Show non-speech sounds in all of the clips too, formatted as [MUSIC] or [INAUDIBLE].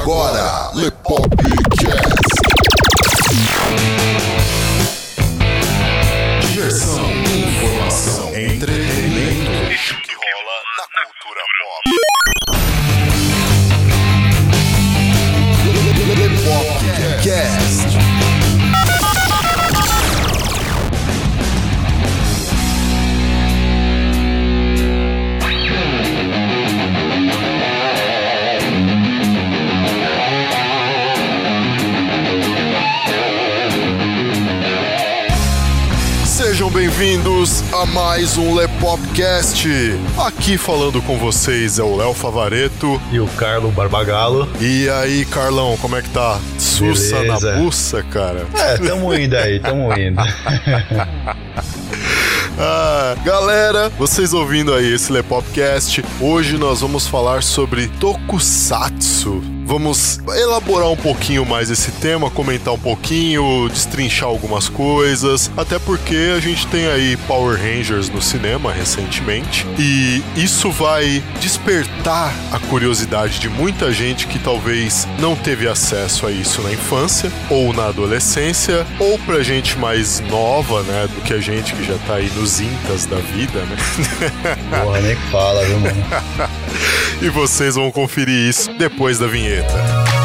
agora, Lepopcast. A mais um Lepopcast. Aqui falando com vocês é o Léo Favareto. E o Carlo Barbagalo. E aí, Carlão, como é que tá? Sussa Beleza. na buça, cara. É, tamo indo aí, tamo indo. [LAUGHS] Ah, galera, vocês ouvindo aí esse Lepopcast, hoje nós vamos falar sobre Tokusatsu. Vamos elaborar um pouquinho mais esse tema, comentar um pouquinho, destrinchar algumas coisas, até porque a gente tem aí Power Rangers no cinema recentemente, e isso vai despertar a curiosidade de muita gente que talvez não teve acesso a isso na infância ou na adolescência, ou pra gente mais nova, né, do que a gente que já tá aí nos intas da vida, né? [LAUGHS] Porra, nem fala, viu, mano? [LAUGHS] e vocês vão conferir isso depois da vinheta.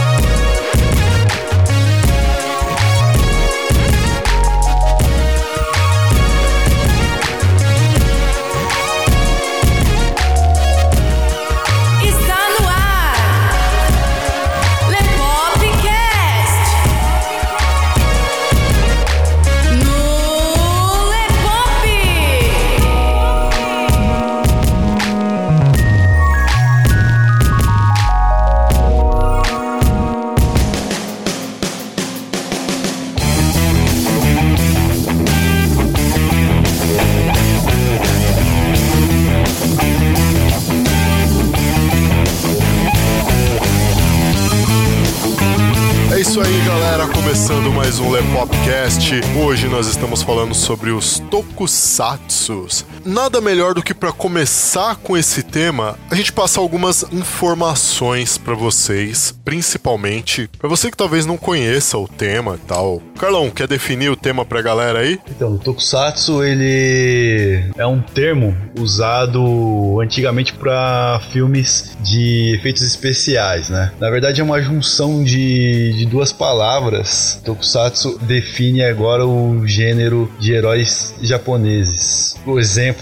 Mais um Lepopcast. Hoje nós estamos falando sobre os tokusatsus. Nada melhor do que para começar com esse tema, a gente passar algumas informações para vocês, principalmente para você que talvez não conheça o tema e tal. Carlão, quer definir o tema pra galera aí? Então, o Tokusatsu, ele é um termo usado antigamente para filmes de efeitos especiais, né? Na verdade, é uma junção de, de duas palavras. Tokusatsu define agora o gênero de heróis japoneses. O exemplo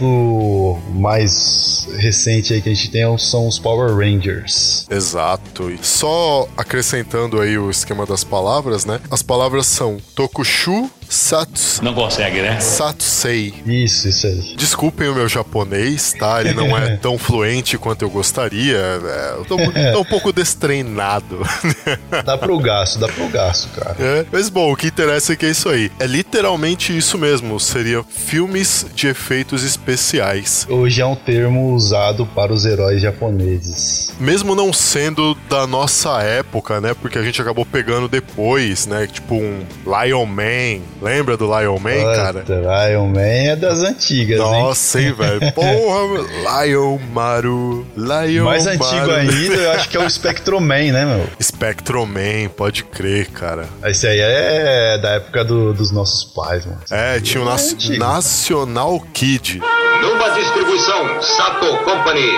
mais recente aí que a gente tem são os Power Rangers. Exato. E só acrescentando aí o esquema das palavras, né? As palavras são Tokushu, Satsu, Não consegue, né? Satsei. Isso, isso aí. Desculpem o meu japonês, tá? Ele não é [LAUGHS] tão fluente quanto eu gostaria. É, eu tô, tô um pouco destreinado. [LAUGHS] Dá pro gasto, dá pro gasto, cara. É, mas bom, o que interessa é que é isso aí. É literalmente isso mesmo. Seria filmes de efeitos especiais. Hoje é um termo usado para os heróis japoneses. Mesmo não sendo da nossa época, né? Porque a gente acabou pegando depois, né? Tipo um Lion Man. Lembra do Lion Man, cara? Iron Man é das antigas, hein? Nossa, hein, velho? [LAUGHS] Porra, Lion Maru. Lion Mais antigo Maru. ainda, eu acho que é o [LAUGHS] Spectroman, né, meu? Spectroman, pode crer, cara. Esse aí é da época do- dos nossos pais, mano. É, tinha o Nas- antigo. National Kid. Numa distribuição Sato Company.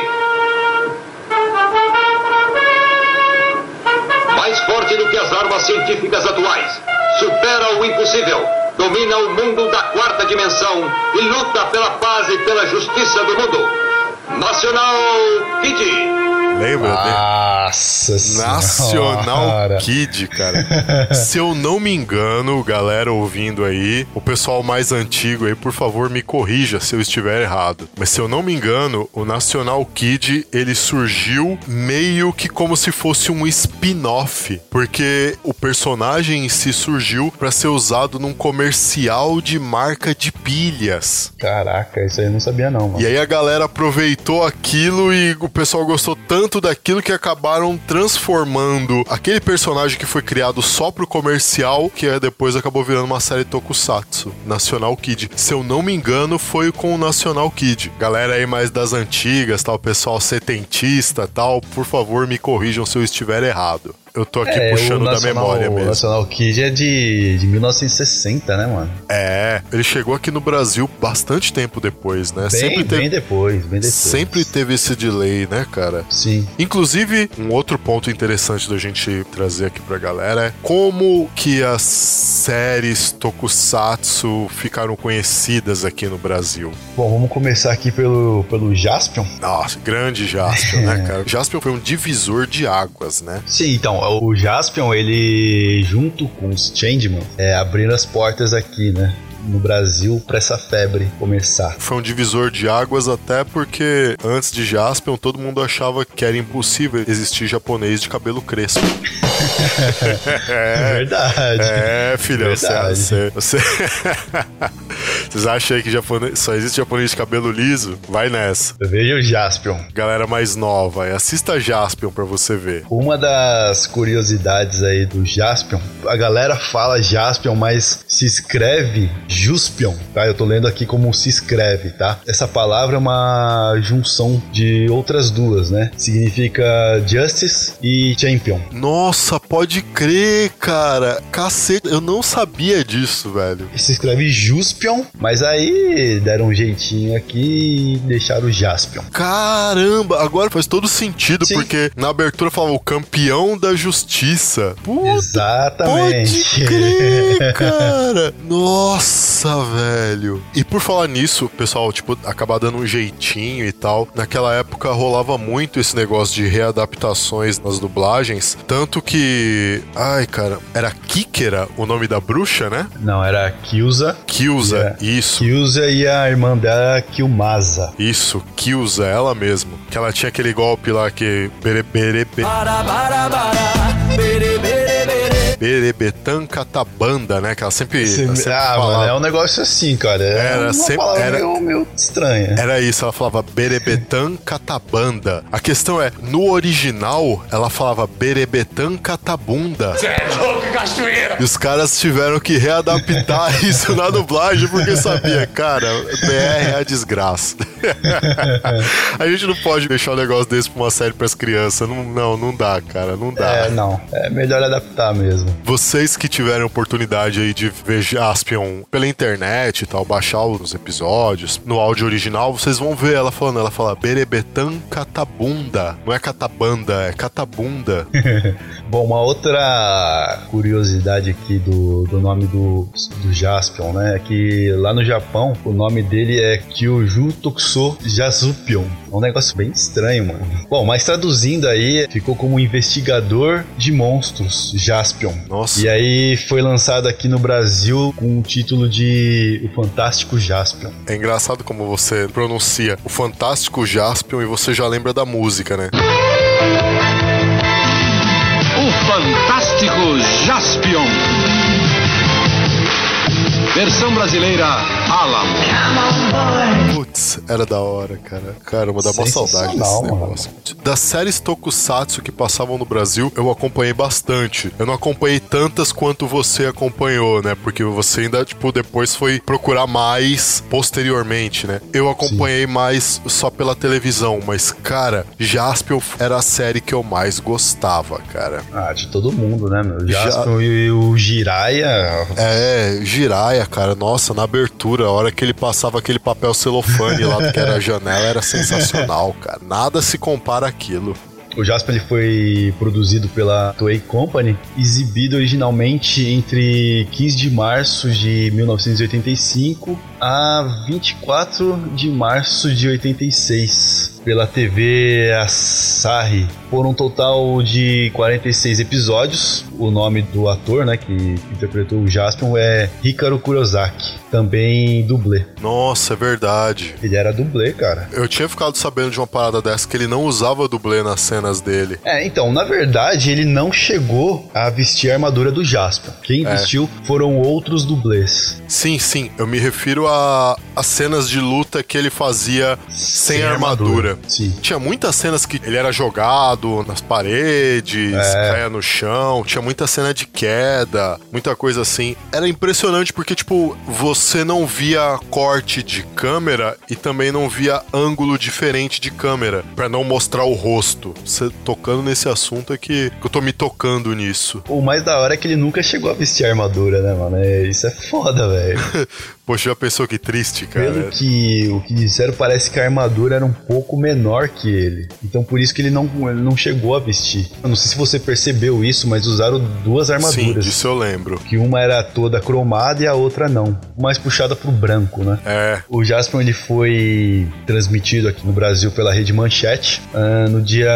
Mais forte do que as armas científicas atuais. Supera o impossível. Domina o mundo da quarta dimensão e luta pela paz e pela justiça do mundo. Nacional Kid. Lembra? Nossa Nacional senhora. Kid, cara. [LAUGHS] Se eu não me engano, galera ouvindo aí, o pessoal mais antigo aí, por favor, me corrija se eu estiver errado. Mas se eu não me engano, o Nacional Kid, ele surgiu meio que como se fosse um spin-off, porque o personagem em si surgiu para ser usado num comercial de marca de pilhas. Caraca, isso aí eu não sabia não, mano. E aí a galera aproveitou aquilo e o pessoal gostou tanto daquilo que acabaram transformando aquele personagem que foi criado só pro comercial, que é, depois acabou virando uma série Tokusatsu, National Kid. Se eu não me engano, foi com o National Kid. Galera aí mais das antigas, tal, pessoal setentista, tal, por favor me corrijam se eu estiver errado. Eu tô aqui É, puxando o da memória O mesmo. National Kid é de, de 1960, né, mano? É, ele chegou aqui no Brasil bastante tempo depois, né? Bem, sempre teve, bem depois, bem depois. sempre teve esse delay, né, cara? Sim. Inclusive, um outro ponto interessante da gente trazer aqui pra galera é como que as séries Tokusatsu ficaram conhecidas aqui no Brasil. Bom, vamos começar aqui pelo, pelo Jaspion. Nossa, grande Jaspion, né, [LAUGHS] cara? Jaspion foi um divisor de águas, né? Sim, então, o Jaspion, ele, junto com os Changeman, é, abriram as portas aqui, né? No Brasil, pra essa febre começar. Foi um divisor de águas até porque antes de Jaspion todo mundo achava que era impossível existir japonês de cabelo crespo. [LAUGHS] É verdade. É, filhão, você, Verdade. você, você- [LAUGHS] Vocês acham aí que japonês, só existe japonês de cabelo liso? Vai nessa. Veja o Jaspion. Galera mais nova, assista Jaspion pra você ver. Uma das curiosidades aí do Jaspion, a galera fala Jaspion, mas se escreve Juspion, tá? Eu tô lendo aqui como se escreve, tá? Essa palavra é uma junção de outras duas, né? Significa Justice e Champion. Nossa, pode crer, cara. Cacete, eu não sabia disso, velho. Se escreve Juspion, mas aí deram um jeitinho aqui e deixaram o Jaspion. Caramba, agora faz todo sentido, Sim. porque na abertura falava o campeão da justiça. Puta, Exatamente. Pode crer, [LAUGHS] cara. Nossa, velho. E por falar nisso, pessoal, tipo, acabar dando um jeitinho e tal. Naquela época rolava muito esse negócio de readaptações nas dublagens. Tanto que. Ai, cara, era Kikera o nome da bruxa, né? Não, era Kyuza. Kyuza, É. isso. Kyuza e a irmã dela, Kyumasa. Isso, Kyuza, ela mesmo. Que ela tinha aquele golpe lá que. Bere, bere, be- Berebetan Catabanda, né? Que ela sempre, Você- ela sempre ah, falava. mano, é um negócio assim, cara. É Era uma sempre- palavra era- meio, meio estranha. Era isso, ela falava Berebetan Catabanda. A questão é, no original, ela falava Berebetan Catabunda. E os caras tiveram que readaptar [LAUGHS] isso na dublagem porque sabia, cara, BR é a desgraça. [LAUGHS] a gente não pode deixar um negócio desse pra uma série pras crianças. Não, não, não dá, cara, não dá. É, não. É melhor adaptar mesmo. Vocês que tiverem oportunidade aí de ver Jaspion pela internet e tal, baixar os episódios no áudio original, vocês vão ver ela falando, ela fala Berebetan Catabunda. Não é Catabanda, é Catabunda. [LAUGHS] Bom, uma outra curiosidade aqui do, do nome do, do Jaspion, né? É que lá no Japão, o nome dele é Kyoju Tokuso Jasupion. É um negócio bem estranho, mano. Bom, mas traduzindo aí, ficou como investigador de monstros, Jaspion. Nossa. E aí foi lançado aqui no Brasil com o título de O Fantástico Jaspion. É engraçado como você pronuncia o fantástico Jaspion e você já lembra da música, né? O Fantástico Jaspion. Versão brasileira Alan. Putz, era da hora, cara. Caramba, dá uma saudade desse mano. negócio. Das séries Tokusatsu que passavam no Brasil, eu acompanhei bastante. Eu não acompanhei tantas quanto você acompanhou, né? Porque você ainda, tipo, depois foi procurar mais posteriormente, né? Eu acompanhei mais só pela televisão, mas, cara, Jaspion era a série que eu mais gostava, cara. Ah, de todo mundo, né, meu? Já- Jaspion e o Jiraiya. É, Cara, nossa, na abertura, a hora que ele passava aquele papel celofane lá que era a janela, era sensacional, cara. Nada se compara àquilo. O Jaspion ele foi produzido pela Toei Company, exibido originalmente entre 15 de março de 1985 a 24 de março de 86 pela TV Asahi. Foram um total de 46 episódios. O nome do ator, né, que interpretou o Jaspion é Hikaru Kurosaki, também dublê. Nossa, é verdade. Ele era dublê, cara. Eu tinha ficado sabendo de uma parada dessa que ele não usava dublê nas cenas dele. É, então, na verdade, ele não chegou a vestir a armadura do Jaspion. Quem É. vestiu foram outros dublês. Sim, sim, eu me refiro a, a cenas de luta que ele fazia sem, armadura. Sim. Tinha muitas cenas que ele era jogado nas paredes, É. caia no chão. Tinha muita cena de queda, muita coisa assim. Era impressionante porque, tipo, você não via corte de câmera e também não via ângulo diferente de câmera pra não mostrar o rosto. Você tocando nesse assunto é que, que eu tô me tocando nisso. O mais da hora é que ele nunca chegou a vestir armadura, né, mano? É, isso é foda, velho. 对。[LAUGHS] Poxa, já pensou que triste, cara? Pelo que o que disseram, parece que a armadura era um pouco menor que ele. Então por isso que ele não, ele não chegou a vestir. Eu não sei se você percebeu isso, mas usaram duas Sim, armaduras. disso eu lembro. Que uma era toda cromada e a outra não. Mais puxada pro branco, né? É, O Jaspion ele foi transmitido aqui no Brasil pela Rede Manchete ah, no dia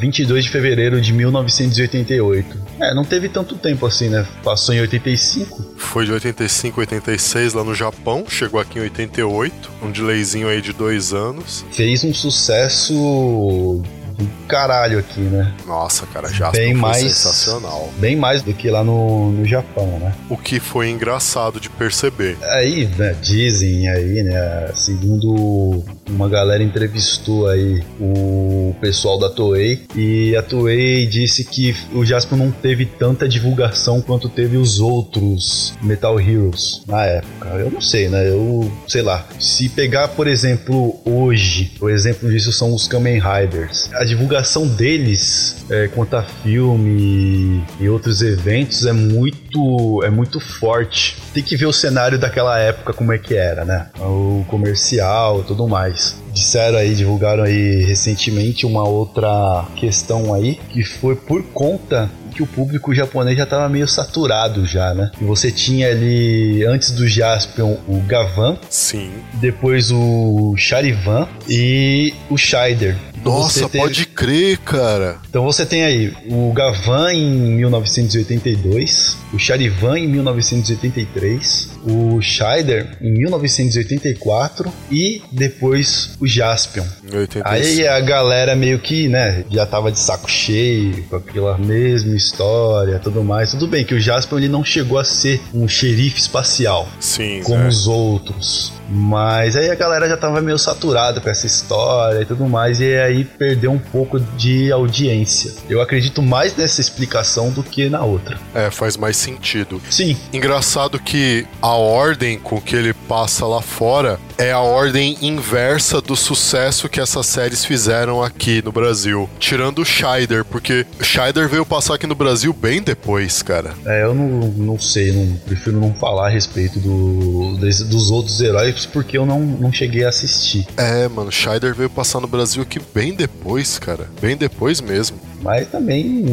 22 de fevereiro de 1988. É, não teve tanto tempo assim, né? Passou em 85. foi de 85, 86 lá no Japão, chegou aqui em 88, um delayzinho aí de dois anos. Fez um sucesso do caralho aqui, né? Nossa, cara, Jasper Bem foi mais- sensacional. Bem mais do que lá no, no Japão, né? O que foi engraçado de perceber. Aí, né, dizem aí, né, segundo uma galera entrevistou aí o pessoal da Toei e a Toei disse que o Jasper não teve tanta divulgação quanto teve os outros Metal Heroes na época. Eu não sei, né? Eu sei lá. Se pegar, por exemplo, hoje, o exemplo disso são os Kamen Riders. A divulgação deles é, quanto a filme e outros eventos é muito é muito forte. Tem que ver o cenário daquela época como é que era, né? O comercial, tudo mais. Disseram aí, divulgaram aí recentemente uma outra questão aí que foi por conta que o público japonês já estava meio saturado já, né? E você tinha ali antes do Jaspion o Gavan, Sim. depois o Charivan e o Scheider. Então Nossa, pode crer, cara. então você tem aí o Gavan em 1982, o Charivan em 1983, o Scheider em 1984 e depois o Jaspion. Em 85. Aí a galera meio que, né, já tava de saco cheio com aquela mesma história, tudo mais. Tudo bem que o Jaspion ele não chegou a ser um xerife espacial Sim, como é. os outros. Mas aí a galera já tava meio saturada com essa história e tudo mais, e aí perdeu um pouco de audiência. Eu acredito mais nessa explicação do que na outra. É, faz mais sentido. Sim, Engraçado que a ordem com que ele passa lá fora é a ordem inversa do sucesso que essas séries fizeram aqui no Brasil. Tirando o Scheider, porque o Scheider veio passar aqui no Brasil bem depois, cara. é, eu não, não sei, não, prefiro não falar a respeito do, desse- dos outros heróis porque eu não, não cheguei a assistir. É, mano, Scheider veio passar no Brasil aqui bem depois, cara. Bem depois mesmo. Mas também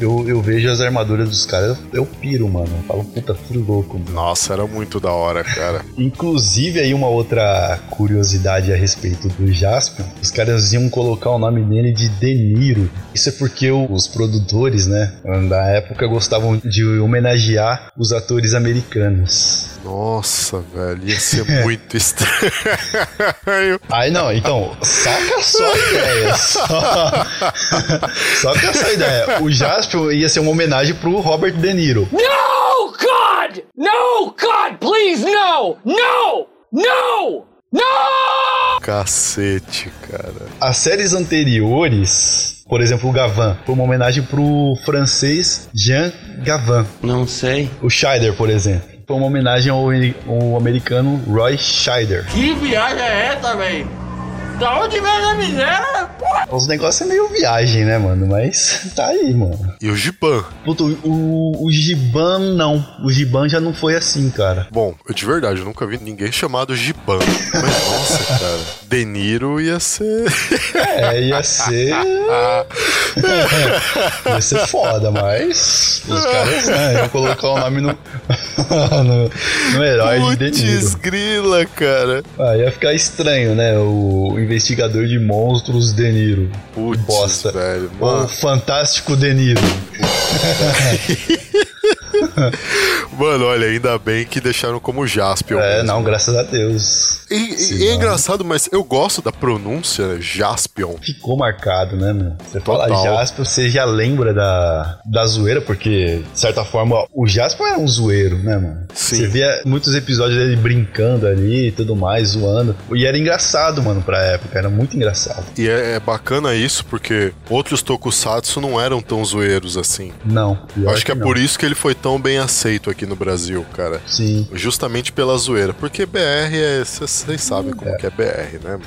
eu, eu vejo as armaduras dos caras, eu, eu piro, mano. Eu falo, puta, que louco, mano. Nossa, era muito da hora, cara. [LAUGHS] Inclusive, aí uma outra curiosidade a respeito do Jaspion, os caras iam colocar o nome dele de De Niro. Isso é porque os produtores, né, da época gostavam de homenagear os atores americanos. Nossa, velho, ia ser muito estranho. [LAUGHS] Aí não, então, saca só a ideia. Só, [LAUGHS] saca essa ideia. O Jaspion ia ser uma homenagem pro Robert De Niro. No, God! No, God, please, no! No! No! No! Cacete, cara. As séries anteriores, por exemplo, o Gavan, foi uma homenagem pro francês Jean Gavin. Não sei. O Scheider, por exemplo, foi uma homenagem ao, ao americano Roy Scheider. Que viagem é essa, véi? Da onde vem essa miséria? Porra! Os negócios é meio viagem, né, mano? Mas tá aí, mano. E o Giban? Puta, o, o Giban não. O Giban já não foi assim, cara. Bom, eu de verdade, eu nunca vi ninguém chamado Giban. Mas nossa, [LAUGHS] cara. De Niro ia ser. É, ia ser. [LAUGHS] ia ser foda, mas os caras, né, iam colocar o nome no, [LAUGHS] no, no herói de De Niro. Putz, grila, cara. Ah, ia ficar estranho, né? O investigador de monstros De Niro. Putz, Bosta. velho. O Mano, fantástico De Niro. [LAUGHS] [LAUGHS] Mano, olha, ainda bem que deixaram como Jaspion. É, mesmo. não, graças a Deus. E, e- é engraçado, mas eu gosto da pronúncia, né? Jaspion. Ficou marcado, né, meu? Você fala Total. Jasper, você já lembra da, da zoeira, porque, de certa forma, o Jasper era um zoeiro, né, mano? Sim. Você via muitos episódios dele brincando ali e tudo mais, zoando. E era engraçado, mano, pra época. Era muito engraçado. E é, é bacana isso, porque outros tokusatsu não eram tão zoeiros assim. Não. Acho que é não. por isso que ele foi tão bem aceito aqui no Brasil, cara. Sim. Justamente pela zoeira. Porque BR é. Vocês sabem como que é BR, né?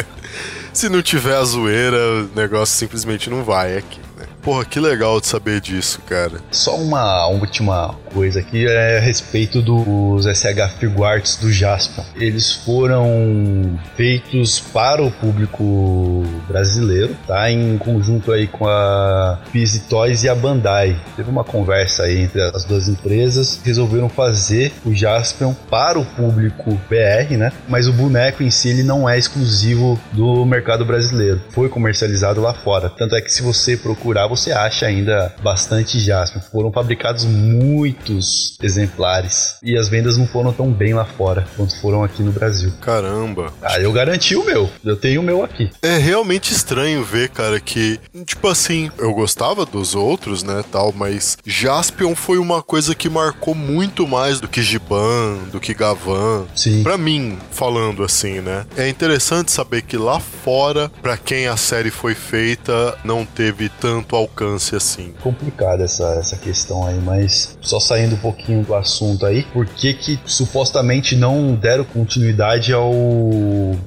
[LAUGHS] Se não tiver a zoeira, o negócio simplesmente não vai aqui, né? Porra, que legal de saber disso, cara. Só uma última coisa aqui é a respeito dos SH Figuarts do Jasper. Eles foram feitos para o público brasileiro, tá? Em conjunto aí com a Pizzy Toys e a Bandai. Teve uma conversa aí entre as duas empresas, resolveram fazer o Jaspion para o público BR, né? Mas o boneco em si ele não é exclusivo do mercado brasileiro. Foi comercializado lá fora. Tanto é que se você procurar, você acha ainda bastante Jaspion. Foram fabricados muitos exemplares e as vendas não foram tão bem lá fora quanto foram aqui no Brasil. Caramba. Ah, eu garanti o meu. Eu tenho o meu aqui. É realmente estranho ver, cara, que, tipo assim, eu gostava dos outros, né, tal, mas Jaspion foi uma coisa que marcou muito mais do que Giban, do que Gavan. Sim. Pra mim, falando assim, né? É interessante saber que lá fora, pra quem a série foi feita, não teve tanto alcance assim. complicada essa, essa questão aí, mas só saindo um pouquinho do assunto aí, por que que supostamente não deram continuidade ao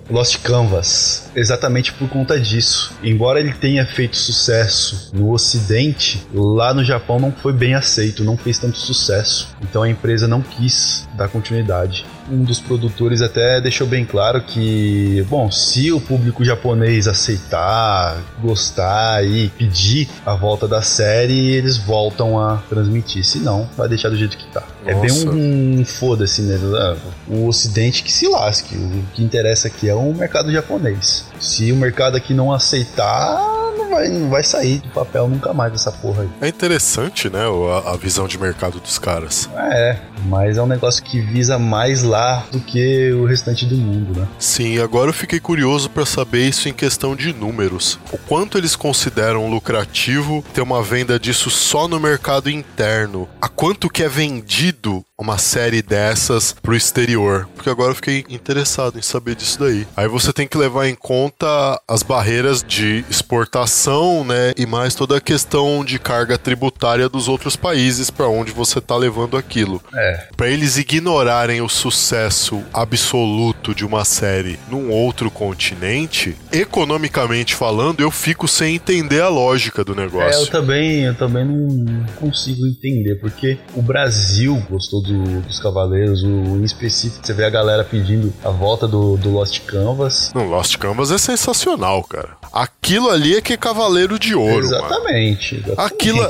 Lost Canvas? Exatamente por conta disso. Embora ele tenha feito sucesso no ocidente, lá no Japão não foi bem aceito, não fez tanto sucesso. Então a empresa não quis dar continuidade. Um dos produtores até deixou bem claro que, bom, se o público japonês aceitar, gostar e pedir a volta da série, eles voltam a transmitir. Se não, vai deixar do jeito que tá. É bem Nossa. um, um foda-se, né? Ah, O ocidente que se lasque. O que interessa aqui é o mercado japonês. Se o mercado aqui não aceitar, não vai, não vai sair do papel nunca mais essa porra aí. É interessante, né, a, a visão de mercado dos caras. É, mas é um negócio que visa mais lá do que o restante do mundo, né? Sim, agora eu fiquei curioso pra saber isso em questão de números. O quanto eles consideram lucrativo ter uma venda disso só no mercado interno? A quanto que é vendido uma série dessas pro exterior? Porque agora eu fiquei interessado em saber disso daí. Aí você tem que levar em conta as barreiras de exportação, né, e mais toda a questão de carga tributária dos outros países pra onde você tá levando aquilo. É, Pra eles ignorarem o sucesso absoluto de uma série num outro continente, economicamente falando, eu fico sem entender a lógica do É, eu negócio. também, eu também não consigo entender, porque o Brasil gostou do- dos Cavaleiros, o, em específico, você vê a galera pedindo a volta do, do Lost Canvas. Não, Lost Canvas é sensacional, cara. Aquilo ali é que é Cavaleiro de Ouro, exatamente, exatamente. Aquilo,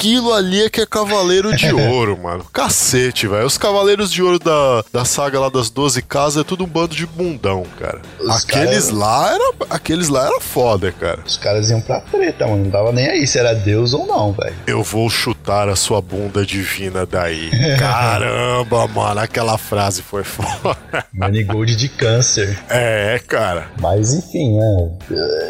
aquilo ali é que é Cavaleiro de [LAUGHS] Ouro, mano. Cacete, velho. Os Cavaleiros de Ouro da, da saga lá das 12 casas é tudo um bando de bundão, cara. Os aqueles caras- lá era, aqueles lá era foda, cara. Os caras iam pra treta, mano. Não tava nem aí se era Deus ou não, velho. Eu vou chutar a sua bunda divina daí. [LAUGHS] Caramba, mano, aquela frase foi foda. Manigold de câncer. É, cara. Mas enfim, né?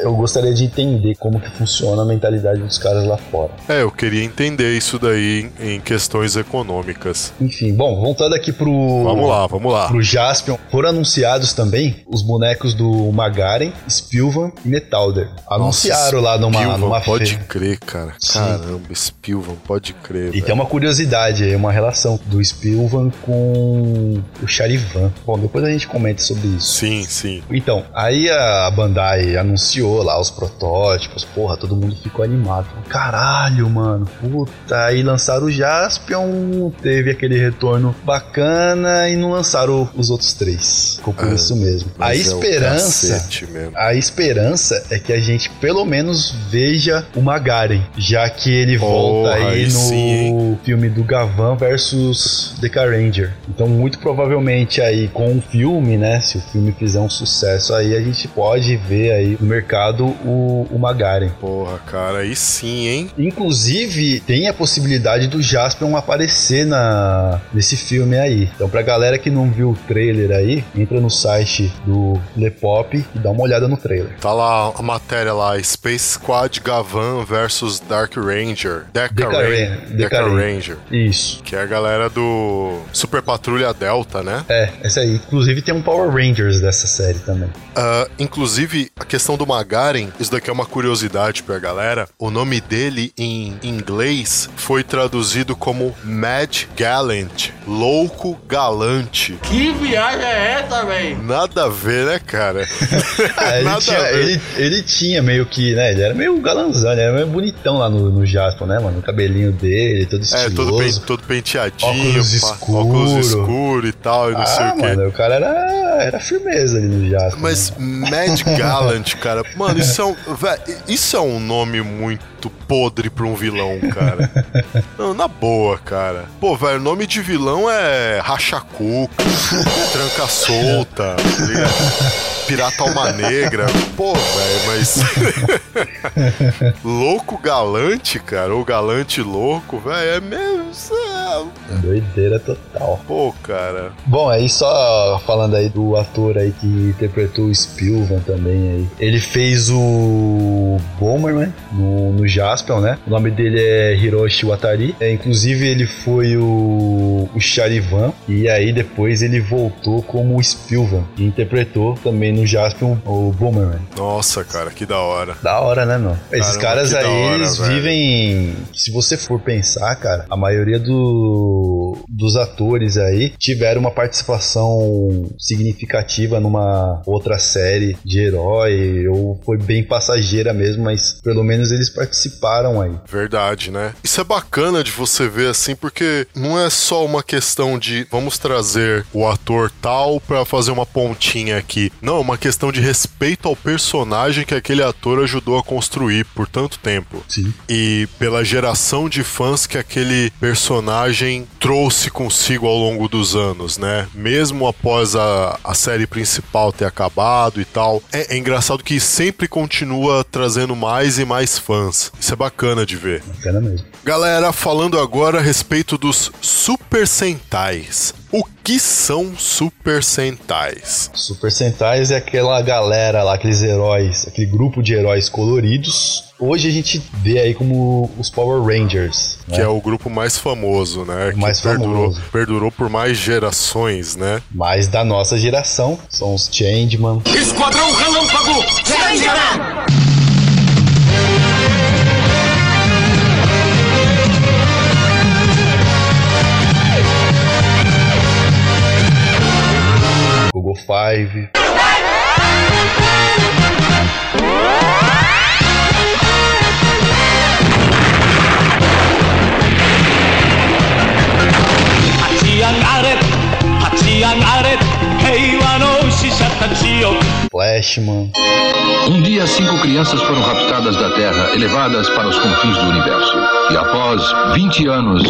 Eu gostaria de entender como que funciona a mentalidade dos caras lá fora. É, eu queria entender isso daí em, questões econômicas. Enfim, bom, voltando aqui pro. Vamos lá, vamos lá. Pro Jaspion, foram anunciados também os bonecos do Magaren, Spilvan e Metalder. Anunciaram lá numa, Spilvan, numa pode feira. crer, cara. Sim. Caramba, Spilvan, pode crer. E velho. tem uma curiosidade aí, uma relação do Spilvan com o Charivan. Bom, depois a gente comenta sobre isso. Sim, sim. Então, aí a Bandai anunciou lá os protótipos, porra, todo mundo ficou animado. Caralho, mano, puta. Aí lançaram o Jaspion, teve aquele retorno bacana e não lançaram os outros três. Ficou por É, isso mesmo. A é esperança. cacete mesmo. A esperança é que a gente pelo menos veja o Magaren, já que ele volta Porra, aí aí no sim, filme do Gavan versus Deca Ranger. Então, muito provavelmente aí com o filme, né, se o filme fizer um sucesso aí, a gente pode ver aí no mercado o, o Magaren. Porra, cara, aí sim, hein? Inclusive, tem a possibilidade do Jaspion aparecer na, nesse filme aí. Então pra galera que não viu o trailer aí, entra no site do Lepop e dá uma olhada no trailer. Tá lá a matéria lá, Space Squad Gavan versus Dark Ranger. Deca, Deca Ran- Deca Deca Ran- Ranger. Isso. Que é a galera do Super Patrulha Delta, né? É, essa aí. Inclusive tem um Power Rangers dessa série também. Ah, inclusive, a questão do Magaren, isso daqui é uma curiosidade pra galera. O nome dele em inglês foi traduzido como Mad Gallant, louco galante. Que viagem é essa, velho? Nada a ver, né, cara? [LAUGHS] Ah, ele, Nada tinha, a ver. ele, ele tinha meio que, né? Ele era meio galanzão, ele era meio bonitão lá no, no Jaspion, né, mano? O cabelinho dele, todo É, estiloso. todo, pen- todo penteadinho, Óculos pá, escuro. óculos escuro e tal, e não sei Ah, o quê. mano, o cara era, era firmeza ali no Jaspion. Mas né? Mad [LAUGHS] Gallant, cara, mano, isso é um. vé, isso é um nome muito podre pra um vilão, cara. [LAUGHS] Não, na boa, cara. Pô, velho, o nome de vilão é Rachacuco, [LAUGHS] Tranca Solta, ligado? Pirata Alma Negra. Pô, velho, mas. [LAUGHS] louco galante, cara, ou galante louco, velho, é mesmo. É- Doideira total. Pô, cara. Bom, aí só falando aí do ator aí que interpretou o Spilvan também aí. Ele fez o Bomberman no, no Jaspion, né? O nome dele é Hiroshi Watari. É, inclusive ele foi o, o Charivan e aí depois ele voltou como o Spilvan e interpretou também no Jaspion o Bomberman. Nossa, cara, que da hora. Da hora, né, meu? Esses Caramba, caras aí, hora, eles velho. vivem. Se você for pensar, cara, a maioria do, dos atores aí tiveram uma participação significativa numa outra série de herói, ou foi bem passageira mesmo, mas pelo menos eles participaram aí. Verdade, né? Isso é bacana de você ver assim, porque não é só uma questão de vamos trazer o ator tal pra fazer uma pontinha aqui. Não, é uma questão de respeito ao personagem que aquele ator ajudou a construir por tanto tempo. Sim. E pela geração de fãs que aquele personagem trouxe consigo ao longo dos anos, né? Mesmo após a, a série principal ter acabado e tal. É, é engraçado que sempre continua trazendo mais e mais fãs. Isso é bacana de ver. Bacana mesmo. Galera, falando agora a respeito dos Super Sentais. O que são Super Sentais? Super Sentais é aquela galera lá, aqueles heróis, aquele grupo de heróis coloridos. Hoje a gente vê aí como os Power Rangers. né? Que é o grupo mais famoso, né? mais que perdurou, famoso. perdurou por mais gerações, né? Mas da nossa geração, são os Changeman, Esquadrão Relâmpago! Google Five, Um dia, cinco crianças foram raptadas da Terra, elevadas para os confins do universo. E após 20 anos.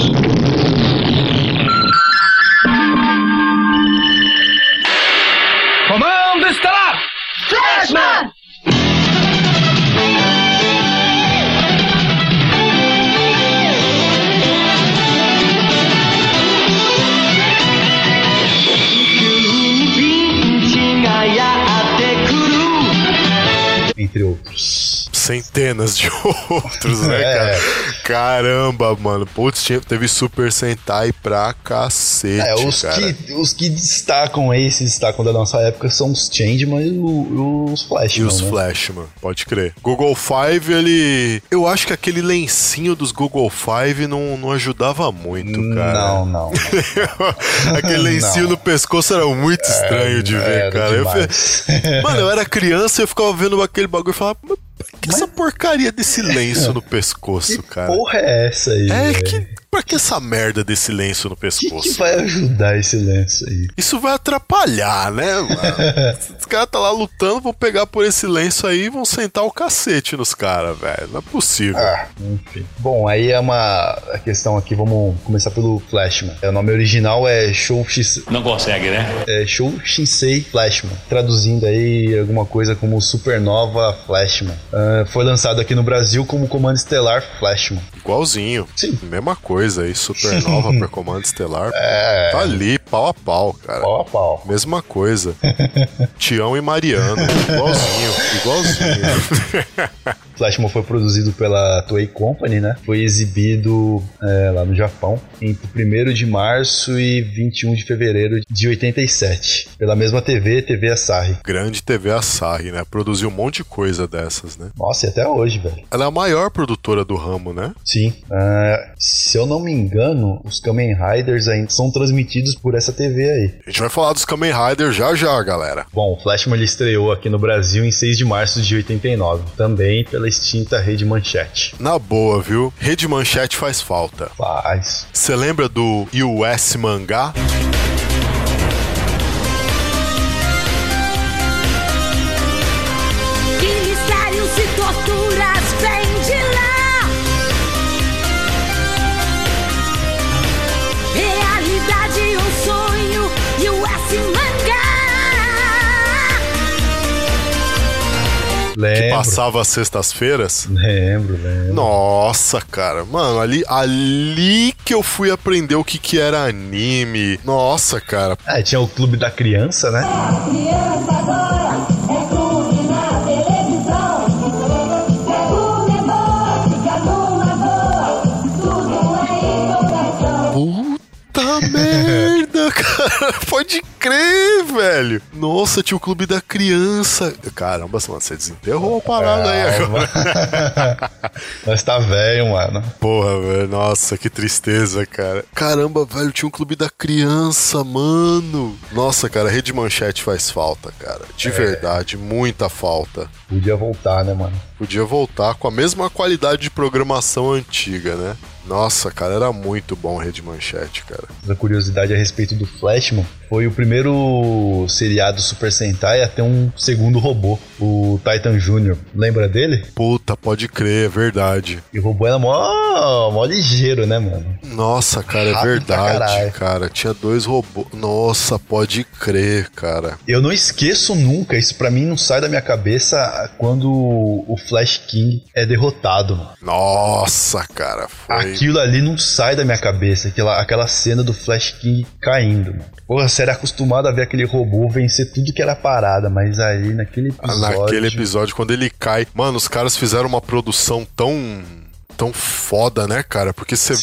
Centenas de [LAUGHS] outros, né, É. cara? Caramba, mano. Putz, teve Super Sentai pra cacete, É, os cara. que, os que destacam se destacam da nossa época, são os Changeman e, e os E Flashman. os né? Flashman, pode crer. Google Five, ele. Eu acho que aquele lencinho dos Google Five não, não ajudava muito, cara. Não, não. [LAUGHS] aquele lencinho Não. no pescoço era muito estranho de ver, cara. Eu Mano, eu era criança e eu ficava vendo aquele bagulho e falava, mas por que essa porcaria desse lenço no pescoço, Que cara? porra é essa aí? É que. pra que essa merda desse lenço no O que, pescoço? que vai ajudar esse lenço aí? Isso vai atrapalhar, né, mano? [LAUGHS] Os caras tá lá lutando, vão pegar por esse lenço aí e vão sentar o cacete nos caras, velho. Não é possível. Ah, enfim. Bom, aí é uma a questão aqui, vamos começar pelo Flashman. É, O nome original é Show X, Não consegue, né? é Show Shinsei Flashman, traduzindo aí alguma coisa como Supernova Flashman. Ah, foi lançado aqui no Brasil como Comando Estelar Flashman. Igualzinho. Sim. Mesma coisa aí, Supernova por Comando Estelar. [LAUGHS] É. Tá ali, pau a pau, cara. Pau a pau. Mesma coisa. [LAUGHS] Tião e Mariano. Igualzinho, igualzinho. [LAUGHS] Flashman foi produzido pela Toei Company, né? Foi exibido é, lá no Japão entre 1 de março e 21 de fevereiro de 87. Pela mesma TV, TV Asahi. Grande TV Asahi, né? Produziu um monte de coisa dessas, né? Nossa, e até hoje, velho. Ela é a maior produtora do ramo, né? Sim. Ah, se eu não me engano, os Kamen Riders ainda são transmitidos por essa TV aí. A gente vai falar dos Kamen Rider já já, galera. Bom, o Flashman ele estreou aqui no Brasil em 6 de março de 89, também pela extinta Rede Manchete. Na boa, viu? Rede Manchete faz falta. Faz. Você lembra do US Mangá? Lembro. passava sextas-feiras? Lembro, lembro. Nossa, cara. Mano, ali, ali que eu fui aprender o que, que era anime. Nossa, cara. Ah, tinha o Clube da Criança, né? Criança agora é clube na televisão. Puta [LAUGHS] merda, cara. [LAUGHS] Pode crer, velho. Nossa, tinha o clube da criança. Caramba, mano, você desenterrou a parada aí agora. [LAUGHS] Nós tá velho, mano. Porra, velho. Nossa, que tristeza, cara. Caramba, velho, tinha um clube da criança, mano. Nossa, cara, Rede Manchete faz falta, cara. De verdade, muita falta. Podia voltar, né, mano? Podia voltar com a mesma qualidade de programação antiga, né? Nossa, cara, era muito bom Rede Manchete, cara. Outra curiosidade a respeito do Flashman foi o primeiro seriado Super Sentai a ter um segundo robô, o Titan Jr. Lembra dele? Puta, pode crer, é verdade. E o robô era mó, mó ligeiro, né, mano? Nossa, cara, é Rápido pra verdade, cara. Tinha dois robôs. Nossa, pode crer, cara. Eu não esqueço nunca, isso pra mim não sai da minha cabeça quando o Flash King é derrotado, mano. Nossa, cara, foi. Aquilo ali não sai da minha cabeça, aquela, aquela cena do Flash King caindo, mano. Porra, você era acostumado a ver aquele robô vencer tudo que era parada, mas aí naquele episódio. Ah, Naquele episódio, quando ele cai. Mano, os caras fizeram uma produção tão. Tão foda, né, cara? Porque você.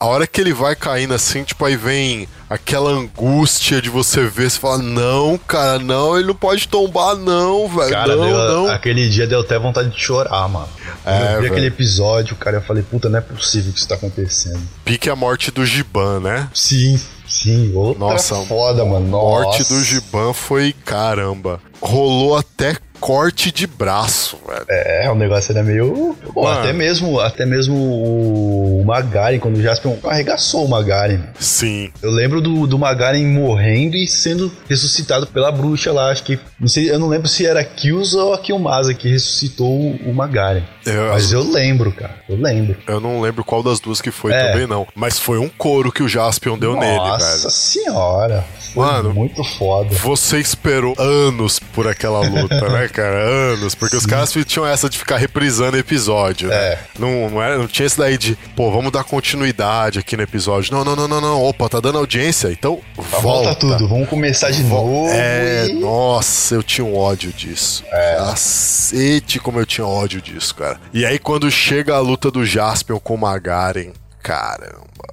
A hora que ele vai caindo assim, tipo, aí vem aquela angústia de você ver, você fala, não, cara, não, ele não pode tombar, não, velho. Cara, Não, deu- não. aquele dia deu até vontade de chorar, mano. Quando É, eu vi velho. aquele episódio, cara, eu falei, puta, não é possível que isso tá acontecendo. Pique a morte do Giban, né? Sim, sim, outra Nossa, foda, mano. A morte Nossa. do Giban foi caramba. Rolou até corte de braço, velho. É, o negócio era meio. Pô, até mesmo, até mesmo o Magaren, quando o Jaspion arregaçou o Magaren. Sim. Eu lembro do, do Magaren morrendo e sendo ressuscitado pela bruxa lá. Acho que. Não sei, eu não lembro se era Kyusa ou a Kiyomasa que ressuscitou o, Magaren. Eu, Mas eu lembro, cara. Eu lembro. eu não lembro qual das duas que foi É. também, não. Mas foi um couro que o Jaspion deu nele, Nossa velho. senhora. Foi Mano. muito foda. Você esperou anos por aquela luta, né, cara? Anos. Porque os caras tinham essa de ficar reprisando episódio, né? É. Não, não, era, não tinha esse daí de, pô, vamos dar continuidade aqui no episódio. Não, não, não, não, não. Opa, tá dando audiência, então Volta, volta. tudo, vamos começar de novo. É, e- nossa, eu tinha um ódio disso. É. Cacete, como eu tinha ódio disso, cara. E aí, quando chega a luta do Jaspion com o Magaren, caramba.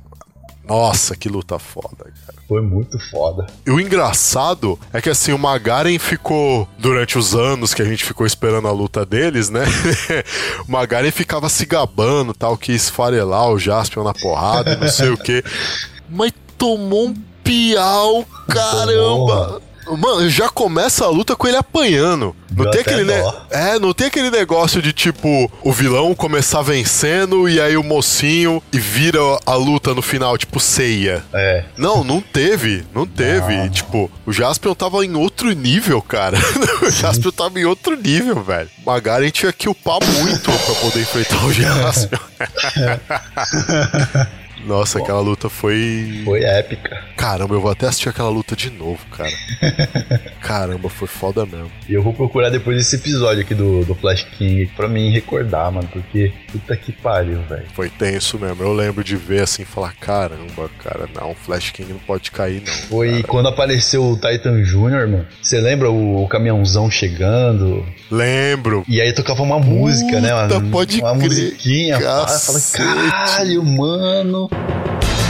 Nossa, que luta foda, cara. Foi muito foda. E o engraçado é que assim, o Magaren ficou, durante os anos que a gente ficou esperando a luta deles, né? [LAUGHS] o Magaren ficava se gabando, tal, que esfarelar o Jaspion na porrada não sei o quê. [LAUGHS] Mas tomou um piau, caramba! Mano, já começa a luta com ele apanhando. Não Deu tem aquele ne-. É, não tem aquele negócio de tipo o vilão começar vencendo e aí o mocinho e vira a luta no final, tipo ceia. É. Não, não teve, não teve. Tipo, o Jaspion tava em outro nível, cara. [LAUGHS] o Jaspion tava em outro nível, velho. O Magaren tinha que upar muito pra poder enfrentar o [LAUGHS] Jaspion. [LAUGHS] Nossa, aquela luta foi. Foi épica. Caramba, eu vou até assistir aquela luta de novo, cara. [LAUGHS] Caramba, foi foda mesmo. E eu vou procurar depois esse episódio aqui do, do Flash King pra mim recordar, mano. Porque puta que pariu, velho. Foi tenso mesmo. Eu lembro de ver assim e falar: caramba, cara, não, Flash King não pode cair, não. Foi quando apareceu o Titan Jr., mano. Você lembra o, o caminhãozão chegando? Lembro. E aí tocava uma música, né? Puta, Uma, pode uma crer. musiquinha. Cacete. caralho, mano. Falar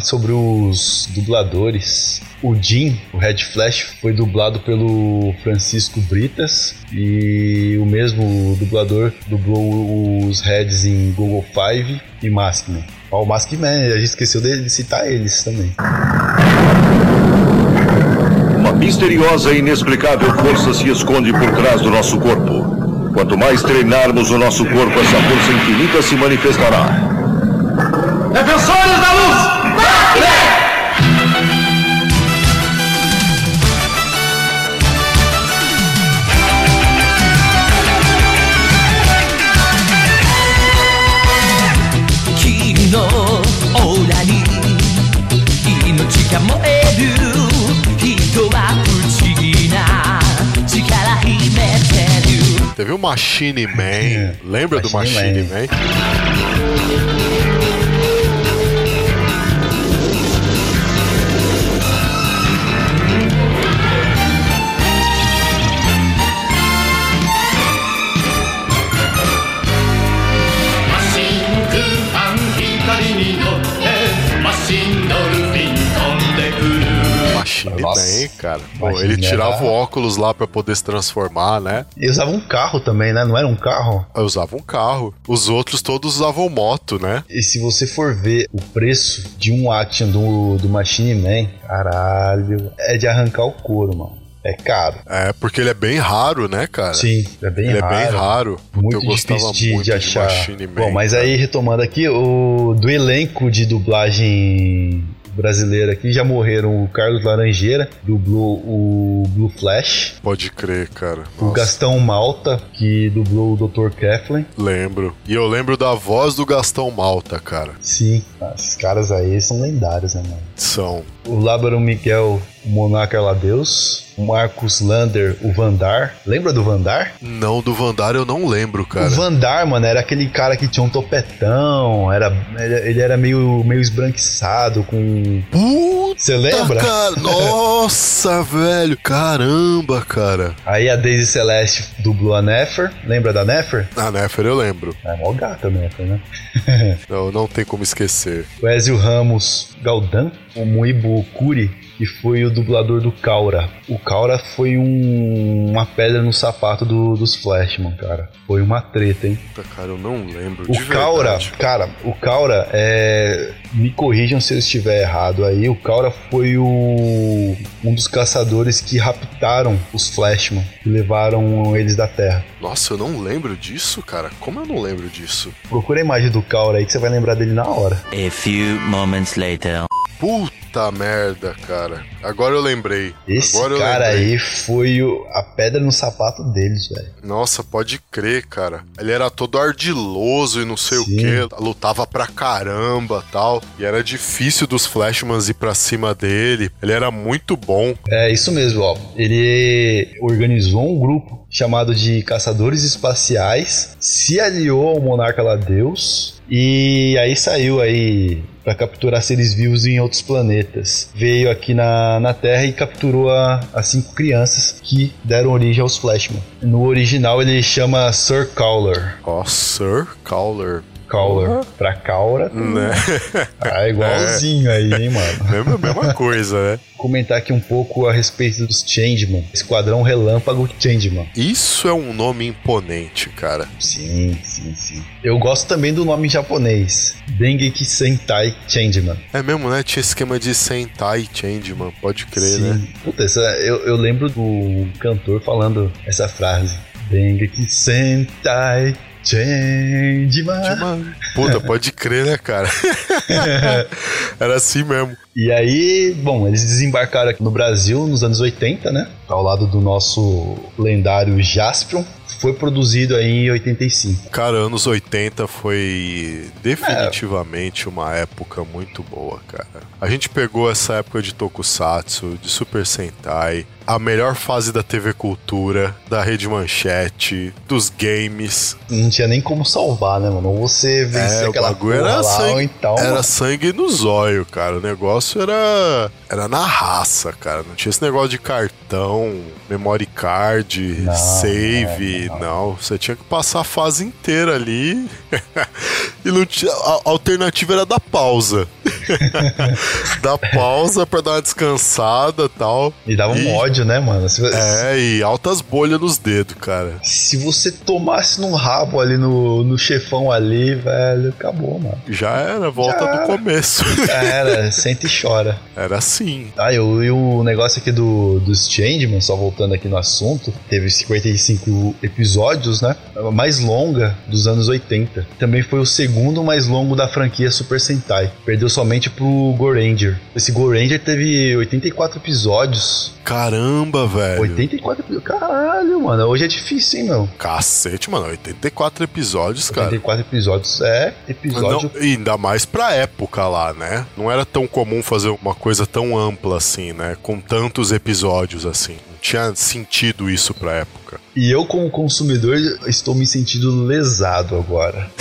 aqui sobre os dubladores. O Jim, o Red Flash, foi dublado pelo Francisco Britas e o mesmo dublador dublou os Reds em Google Five e Maskman. Ó, o Maskman, a gente esqueceu de de citar eles também. Uma misteriosa e inexplicável força se esconde por trás do nosso corpo. Quanto mais treinarmos o nosso corpo, essa força infinita se manifestará. Defensores Teve o Machine Man. Lembra do Machine Machine Man? Cara. Pô, ele tirava era- o óculos lá pra poder se transformar, né? E usava um carro também, né? Não era um carro? Eu usava um carro. Os outros todos usavam moto, né? E se você for ver o preço de um action do, do Machine Man, caralho, é de arrancar o couro, mano. É caro. É, porque ele é bem raro, né, cara? Sim, é bem Ele raro. é bem raro. Muito eu gostava de, muito de achar. Machine Man. Bom, mas aí retomando aqui, o do elenco de dublagem brasileira aqui já morreram o Carlos Laranjeira, dublou o Blue Flash, Pode crer, cara. o Nossa, Gastão Malta, que dublou o Dr. Keflin. lembro. E eu lembro da voz do Gastão Malta, cara. Sim, esses caras aí são lendários, né, mano? São. O Lábaro Miguel, o Monarca Ladeus, o Marcos Lander, o Vandar. Lembra do Vandar? Não, do Vandar eu não lembro, cara. O Vandar, mano, era aquele cara que tinha um topetão, era, ele, era meio, meio esbranquiçado, com... Você lembra? cara. Nossa, [LAUGHS] velho. Caramba, cara. Aí a Daisy Celeste dublou a Nefer. Lembra da Nefer? A Nefer eu lembro. É mó gata a Nefer, né? [LAUGHS] Não, não tem como esquecer. o Ezio Ramos Galdan, o Muibo Kuri, que foi o dublador do Kaura. O Kaura foi um- uma pedra no sapato do- dos Flashman, cara. Foi uma treta, hein? Puta, cara, eu não lembro. O de Kaura, verdade. cara, o Kaura é. Me corrijam se eu estiver errado aí. O Kaura foi o um dos caçadores que raptaram os Flashman e levaram eles da Terra. Nossa, eu não lembro disso, cara. Como eu não lembro disso? Procura a imagem do Kaura aí que você vai lembrar dele na hora. A few moments later. Puta merda, cara. Agora eu lembrei. Esse Agora cara lembrei. aí foi o- a pedra no sapato deles, velho. Nossa, pode crer, cara. Ele era todo ardiloso e não sei Sim. o que. Lutava pra caramba tal. E era difícil dos Flashmans ir pra cima dele. Ele era muito bom. É isso mesmo, ó. Ele organizou um grupo chamado de Caçadores Espaciais, se aliou ao Monarca Ladeus e aí saiu aí para capturar seres vivos em outros planetas. Veio aqui na, na Terra e capturou a- as cinco crianças que deram origem aos Flashman. No original ele chama Sir Cowler. Ó, Sir Cowler. Caller pra Caura. Né? Ah, igualzinho aí, hein, mano. Mesma, mesma coisa, né? Comentar aqui um pouco a respeito dos Changeman. Esquadrão Relâmpago Changeman. Isso é um nome imponente, cara. Sim, sim, sim. Eu gosto também do nome japonês. Dengeki Sentai Changeman. É mesmo, né? Tinha esquema de Sentai Changeman, pode crer, né? Sim. Puta, essa, eu, eu lembro do cantor falando essa frase. Dengeki Sentai Changeman. Puta, [LAUGHS] pode crer, né, cara? [LAUGHS] Era assim mesmo. E aí, bom, eles desembarcaram aqui no Brasil nos anos 80, né? Ao lado do nosso lendário Jaspion. Foi produzido aí em 85. Cara, anos 80 foi definitivamente uma época muito boa, cara. A gente pegou essa época de Tokusatsu, de Super Sentai, a melhor fase da TV Cultura, da Rede Manchete, dos games. Não tinha nem como salvar, né, mano? Ou você vencia É, aquela bagulho porra era sangue, então... era sangue no zóio, cara. O negócio era era na raça, cara. Não tinha esse negócio de cartão, memory card, Não, save, não, não, Você tinha que passar a fase inteira ali. [LAUGHS] e não tinha a a alternativa era dar pausa. [LAUGHS] dar pausa pra dar uma descansada, tal. E dava um E- ódio, né, mano? Se, É, e altas bolhas nos dedos, cara. se você tomasse num rabo ali no, no chefão ali, velho, acabou, mano. Já era, volta Já do era. começo. Já era, [LAUGHS] sente e chora. era assim. Ah, e o, e o negócio aqui do, dos Changeman, só voltando aqui no assunto, teve 55 episódios, né? A mais longa dos anos 80. Também foi o segundo mais longo da franquia Super Sentai. Perdeu somente pro Goranger. Esse Goranger teve 84 episódios. Caramba, velho. 84 episódios. Caralho, mano. Hoje é difícil, hein, meu? Cacete, mano. 84 episódios, cara. 84 episódios é episódio. Não, e ainda mais pra época lá, né? Não era tão comum fazer uma coisa tão ampla assim, né? Com tantos episódios assim. Não tinha sentido isso pra época. E eu, como consumidor, estou me sentindo lesado agora. [LAUGHS]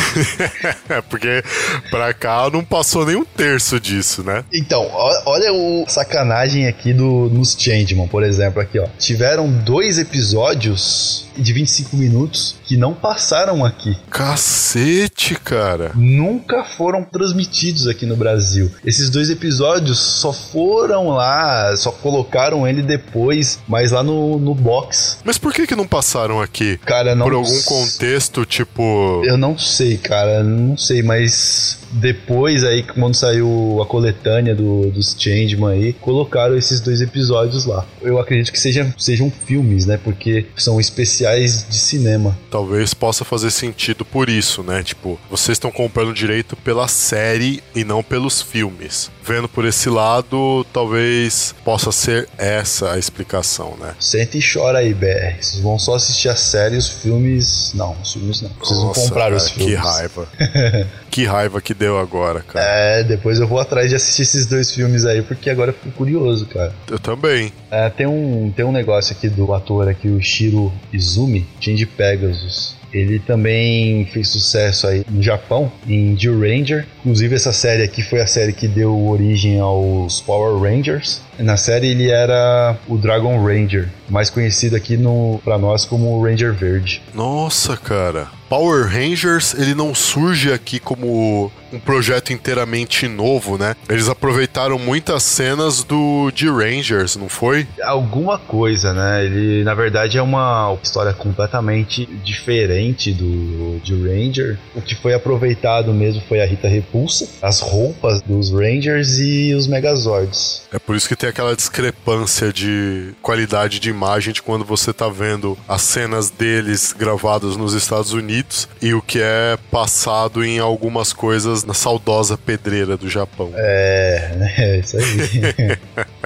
É, porque pra cá não passou nem um terço disso, né? Então, olha o sacanagem aqui do, nos Changeman, por exemplo, aqui, ó. Tiveram dois episódios de 25 minutos que não passaram aqui. Cacete, cara. Nunca foram transmitidos aqui no Brasil. Esses dois episódios só foram lá, só colocaram ele depois, mas lá no, no box. Mas por que que não passaram aqui? Cara, não Por algum contexto, tipo. Eu não sei, cara, não sei, mas depois aí, quando saiu a coletânea do, dos Changeman aí, colocaram esses dois episódios lá. Eu acredito que sejam, sejam filmes, né? Porque são especiais de cinema. Talvez possa fazer sentido por isso, né? Tipo, vocês estão comprando direito pela série e não pelos filmes. Vendo por esse lado, talvez possa ser essa a explicação, né? Senta e chora aí, BR. Vocês vão só assistir a série e os filmes. Não, os filmes não. Vocês vão Nossa, comprar os cara, filmes. Que raiva. [LAUGHS] que raiva que deu agora, cara. É, depois eu vou atrás de assistir esses dois filmes aí, porque agora eu fico curioso, cara. Eu também. É, tem, um, tem um negócio aqui do ator aqui, o Shiro Izumi, Shinji Pegasus. Ele também fez sucesso aí no Japão, em Jill Ranger. Inclusive, essa série aqui foi a série que deu origem aos Power Rangers. Na série, ele era o Dragon Ranger, mais conhecido aqui no, pra nós como o Ranger Verde. Nossa, cara. Power Rangers, ele não surge aqui como um projeto inteiramente novo, né? Eles aproveitaram muitas cenas do de Rangers, não foi? Alguma coisa, né? Ele, na verdade, é uma história completamente diferente do de Ranger. O que foi aproveitado mesmo foi a Rita Repulsa, as roupas dos Rangers e os Megazords. É por isso que tem aquela discrepância de qualidade de imagem de quando você tá vendo as cenas deles gravadas nos Estados Unidos e o que é passado em algumas coisas na saudosa pedreira do Japão. É, né? É isso aí.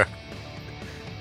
[LAUGHS]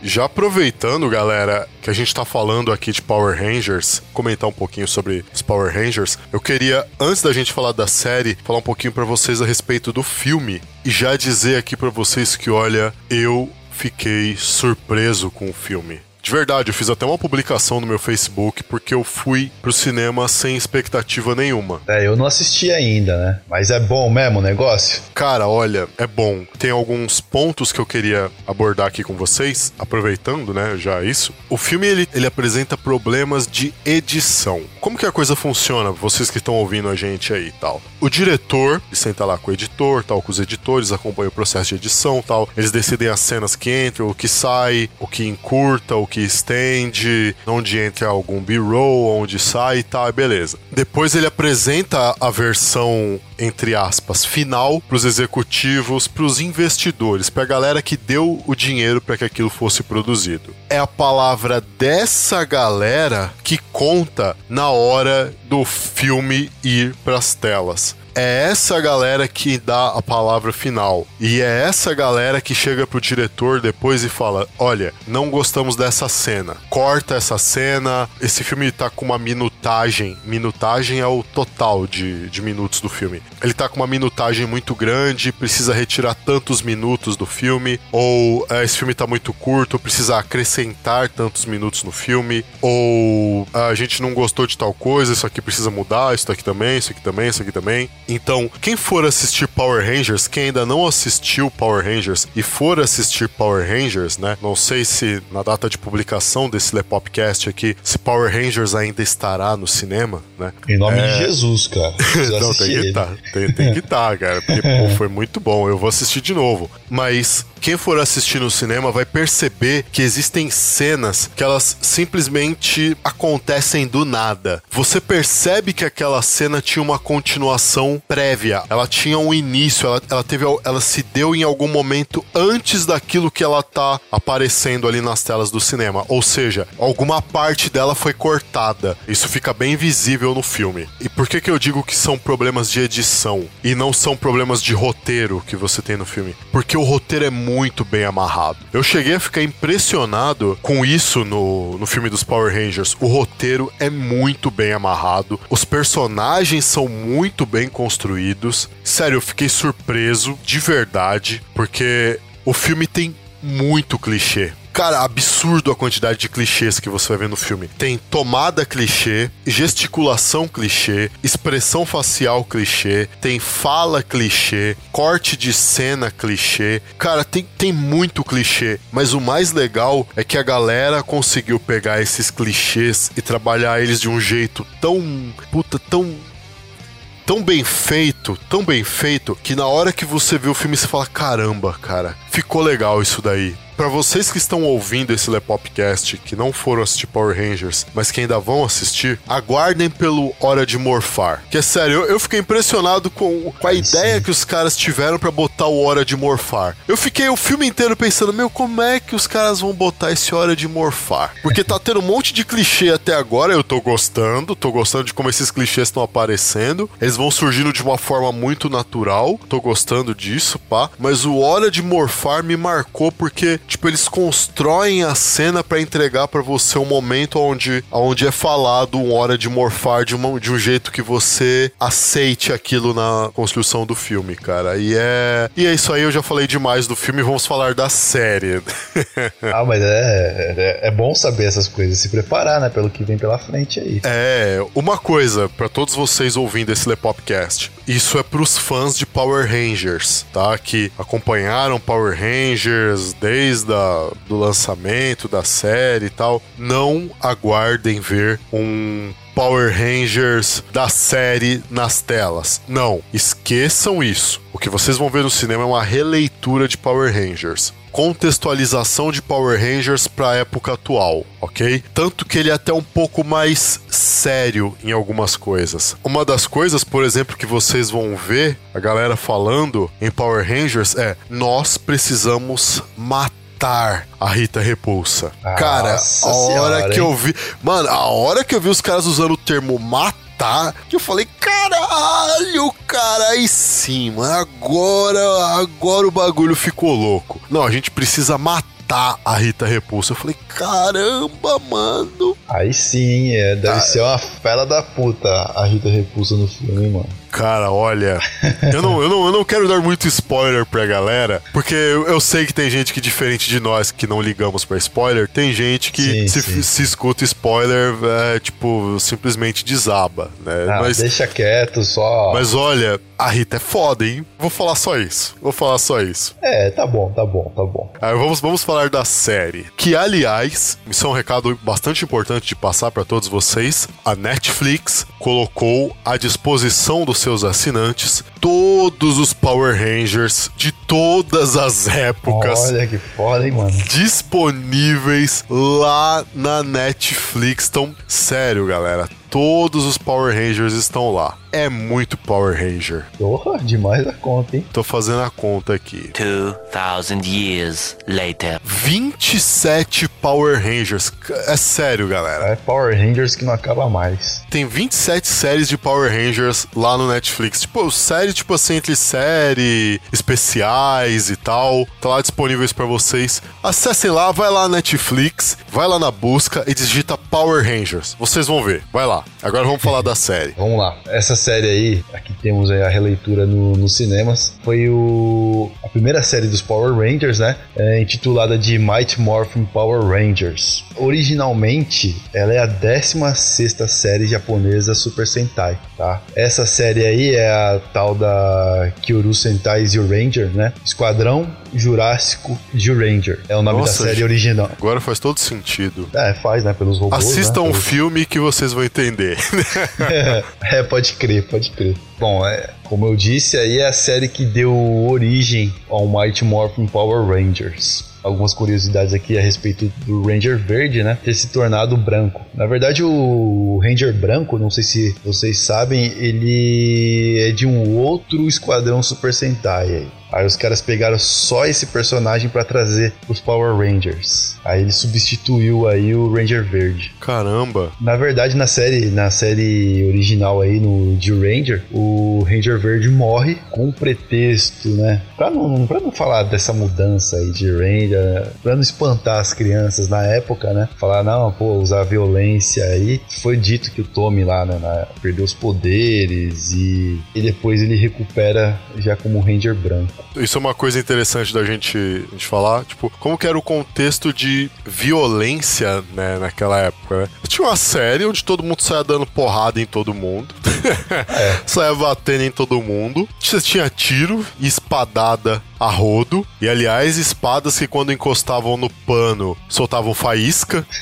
Já aproveitando, galera, que a gente tá falando aqui de Power Rangers, comentar um pouquinho sobre os Power Rangers, eu queria, antes da gente falar da série, falar um pouquinho pra vocês a respeito do filme e já dizer aqui pra vocês que, olha, eu fiquei surpreso com o filme. De verdade, eu fiz até uma publicação no meu Facebook porque eu fui pro cinema sem expectativa nenhuma. É, eu não assisti ainda, né? Mas é bom mesmo o negócio? Cara, olha, é bom. Tem alguns pontos que eu queria abordar aqui com vocês, aproveitando, né, já isso. O filme ele, ele apresenta problemas de edição. Como que a coisa funciona? Vocês que estão ouvindo a gente aí e tal. O diretor, ele senta lá com o editor, tal, com os editores, acompanha o processo de edição, tal. Eles decidem as cenas que entram, o que sai, o que encurta, o que estende, onde entra algum B-roll, onde sai e tal, beleza. Depois ele apresenta a versão entre aspas, final para os executivos, para os investidores, para a galera que deu o dinheiro para que aquilo fosse produzido. É a palavra dessa galera que conta na hora do filme ir para as telas é essa galera que dá a palavra final. E é essa galera que chega pro diretor depois e fala: Olha, não gostamos dessa cena. Corta essa cena. Esse filme tá com uma minutagem. Minutagem é o total de, de minutos do filme. Ele tá com uma minutagem muito grande, precisa retirar tantos minutos do filme. Ou é, esse filme tá muito curto, precisa acrescentar tantos minutos no filme. Ou a gente não gostou de tal coisa, isso aqui precisa mudar, isso aqui também, isso aqui também, isso aqui também. Então, quem for assistir Power Rangers, quem ainda não assistiu Power Rangers e for assistir Power Rangers, né? Não sei se na data de publicação desse Lepopcast aqui, se Power Rangers ainda estará no cinema, né? Em nome de Jesus, cara. [LAUGHS] Não, tem que estar. Tem, tem que estar, cara. Porque, [LAUGHS] pô, foi muito bom. Eu vou assistir de novo. Mas quem for assistir no cinema vai perceber que existem cenas que elas simplesmente acontecem do nada. Você percebe que aquela cena tinha uma continuação prévia. Ela tinha um início, ela, ela teve ela se deu em algum momento antes daquilo que ela tá aparecendo ali nas telas do cinema. Ou seja, alguma parte dela foi cortada. Isso fica bem visível no filme. E por que que eu digo que são problemas de edição e não são problemas de roteiro que você tem no filme? Porque o roteiro é muito bem amarrado. Eu cheguei a ficar impressionado com isso no, no filme dos Power Rangers. O roteiro é muito bem amarrado, os personagens são muito bem construídos. Sério, eu fiquei surpreso de verdade, porque o filme tem muito clichê. Cara, absurdo a quantidade de clichês que você vai ver no filme. Tem tomada clichê, gesticulação clichê, expressão facial clichê, tem fala clichê, corte de cena clichê. Cara, tem, tem muito clichê, mas o mais legal é que a galera conseguiu pegar esses clichês e trabalhar eles de um jeito tão. puta, tão tão bem feito, tão bem feito, que na hora que você vê o filme você fala: caramba, cara, ficou legal isso daí. Pra vocês que estão ouvindo esse Lepopcast, que não foram assistir Power Rangers, mas que ainda vão assistir, aguardem pelo Hora de Morfar. Que é sério, eu, eu fiquei impressionado com, com a ideia que os caras tiveram pra botar o Hora de Morfar. Eu fiquei o filme inteiro pensando, meu, como é que os caras vão botar esse Hora de Morfar? Porque tá tendo um monte de clichê até agora, eu tô gostando, tô gostando de como esses clichês estão aparecendo. Eles vão surgindo de uma forma muito natural, tô gostando disso, pá. Mas o Hora de Morfar me marcou porque tipo, eles constroem a cena pra entregar pra você um momento onde, onde é falado uma hora de morfar de, uma, de um jeito que você aceite aquilo na construção do filme, cara. E é, e é isso aí, eu já falei demais do filme, vamos falar da série. [LAUGHS] Ah, mas é, é, é bom saber essas coisas, se preparar, né, pelo que vem pela frente aí. É, uma coisa pra todos vocês ouvindo esse Lepopcast. Isso é pros fãs de Power Rangers, tá? Que acompanharam Power Rangers desde a, do lançamento da série e tal. Não aguardem ver um Power Rangers da série nas telas. Não, esqueçam isso. O que vocês vão ver no cinema é uma releitura de Power Rangers. Contextualização de Power Rangers para a época atual, ok? Tanto que ele é até um pouco mais sério em algumas coisas. Uma das coisas, por exemplo, que vocês vão ver a galera falando em Power Rangers é: nós precisamos matar a Rita Repulsa. Cara, a Nossa hora senhora, que hein? eu vi. Mano, a hora que eu vi os caras usando o termo matar, que eu falei, caralho, cara, aí sim, mano. Agora, agora o bagulho ficou louco. Não, a gente precisa matar a Rita Repulsa. Eu falei, caramba, mano. Aí sim, é, deve Ah. ser uma fela da puta a Rita Repulsa no filme, mano. Cara, olha, eu não, eu, não, eu não quero dar muito spoiler pra galera, porque eu, eu sei que tem gente que, diferente de nós, que não ligamos pra spoiler, tem gente que Sim, se, sim. se escuta spoiler, é, tipo, simplesmente desaba, né? Ah, mas, deixa quieto, só. mas olha, a Rita é foda, hein? Vou falar só isso. Vou falar só isso. É, tá bom, tá bom, tá bom. Aí vamos, vamos falar da série. Que, aliás, isso é um recado bastante importante de passar para todos vocês. A Netflix colocou à disposição dos seus assinantes todos os Power Rangers de todas as épocas. Olha que foda, hein, mano. Disponíveis lá na Netflix. Então, sério, galera. Todos os Power Rangers estão lá. É muito Power Ranger. Porra, demais a conta, hein? Tô fazendo a conta aqui. 2,000 years later. 27 Power Rangers. É sério, galera. É Power Rangers que não acaba mais. Tem 27 séries de Power Rangers lá no Netflix. Tipo, série, tipo assim, entre série, especiais e tal. Tá lá disponíveis pra vocês. Acessem lá, vai lá na Netflix, vai lá na busca e digita Power Rangers. Vocês vão ver. Vai lá. Agora vamos falar da série. Vamos lá. Essa série aí, aqui temos aí a releitura no- nos cinemas, foi o, a primeira série dos Power Rangers, né? É, intitulada de Mighty Morphin Power Rangers. Originalmente, ela é a 16ª série japonesa Super Sentai, tá? Essa série aí é a tal da Kyoru Sentai Zyuranger, né? Esquadrão Jurássico Zyuranger. É o nome Nossa, da série original. Agora faz todo sentido. É, faz, né? Pelos robôs. Assistam né? o Pelos- filme que vocês vão entender. [LAUGHS] é, pode crer, pode crer. Bom, é, como eu disse, aí é a série que deu origem ao Mighty Morphin Power Rangers. Algumas curiosidades aqui a respeito do Ranger Verde, né? Ter se tornado branco. Na verdade, o Ranger branco, não sei se vocês sabem, ele é de um outro esquadrão Super Sentai aí. Aí os caras pegaram só esse personagem pra trazer os Power Rangers. Aí ele substituiu aí o Ranger Verde. Caramba. Na verdade, na série, na série original aí no de Ranger, o Ranger Verde morre com um pretexto, né? Pra não, pra não falar dessa mudança aí de Ranger, pra não espantar as crianças na época, né? Falar, não, pô, usar violência aí. Foi dito que o Tommy lá, né, na- perdeu os poderes e, e depois ele recupera já como Ranger branco. Isso é uma coisa interessante da gente, a gente falar, tipo, como que era o contexto de violência, né, naquela época, né? Tinha uma série onde todo mundo saia dando porrada em todo mundo, [LAUGHS] saia batendo em todo mundo, Tinha- tinha tiro e espadada a rodo, e aliás, espadas que quando encostavam no pano soltavam faísca. [LAUGHS]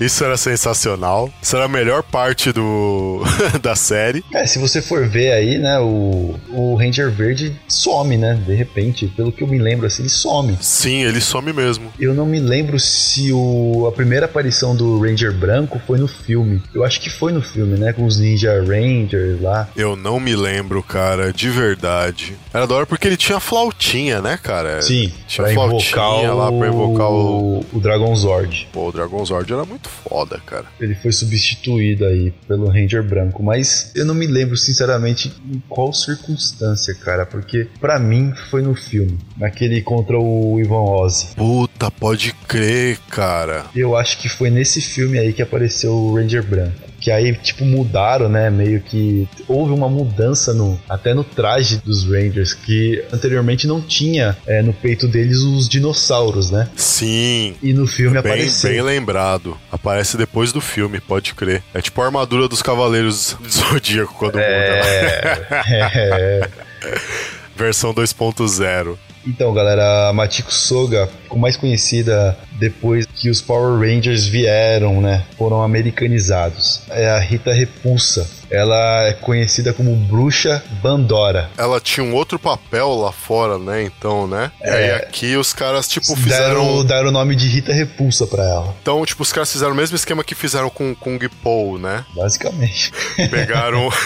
Isso era sensacional. Isso era a melhor parte do [LAUGHS] da série. É, se você for ver aí, né, o, o Ranger Verde some, né, de repente, pelo que eu me lembro, assim, ele some. Sim, ele some mesmo. Eu não me lembro se o, a primeira aparição do Ranger Branco foi no filme. Eu acho que foi no filme, né, com os Ninja Rangers lá. Eu não me lembro, cara, de verdade. Era da hora porque ele tinha flautinha, né, cara? Sim, tinha pra flautinha invocar lá pra invocar o. o, o Dragon Zord. Pô, o Dragon Zord era muito foda, cara. Ele foi substituído aí pelo Ranger Branco, mas eu não me lembro sinceramente em qual circunstância, cara, porque pra mim foi no filme, naquele contra o Ivan Ozzy. Puta, pode crer, cara. Eu acho que foi nesse filme aí que apareceu o Ranger Branco. Que aí, tipo, mudaram, né? Meio que houve uma mudança no até no traje dos Rangers, que anteriormente não tinha é, no peito deles os dinossauros, né? Sim. E no filme Bem, apareceu. bem lembrado. Aparece depois do filme, pode crer. É tipo a armadura dos Cavaleiros do Zodíaco quando muda. lá. [LAUGHS] É. [LAUGHS] Versão 2.0. Então, galera, a Machiko Soga ficou mais conhecida depois que os Power Rangers vieram, né? Foram americanizados. É a Rita Repulsa. Ela é conhecida como Bruxa Bandora. Ela tinha um outro papel lá fora, né? Então, né? E aí É. aqui os caras, tipo, fizeram. deram o nome de Rita Repulsa pra ela, Então, tipo, os caras fizeram o mesmo esquema que fizeram com Kung Po, né? basicamente. [LAUGHS] Pegaram. [LAUGHS]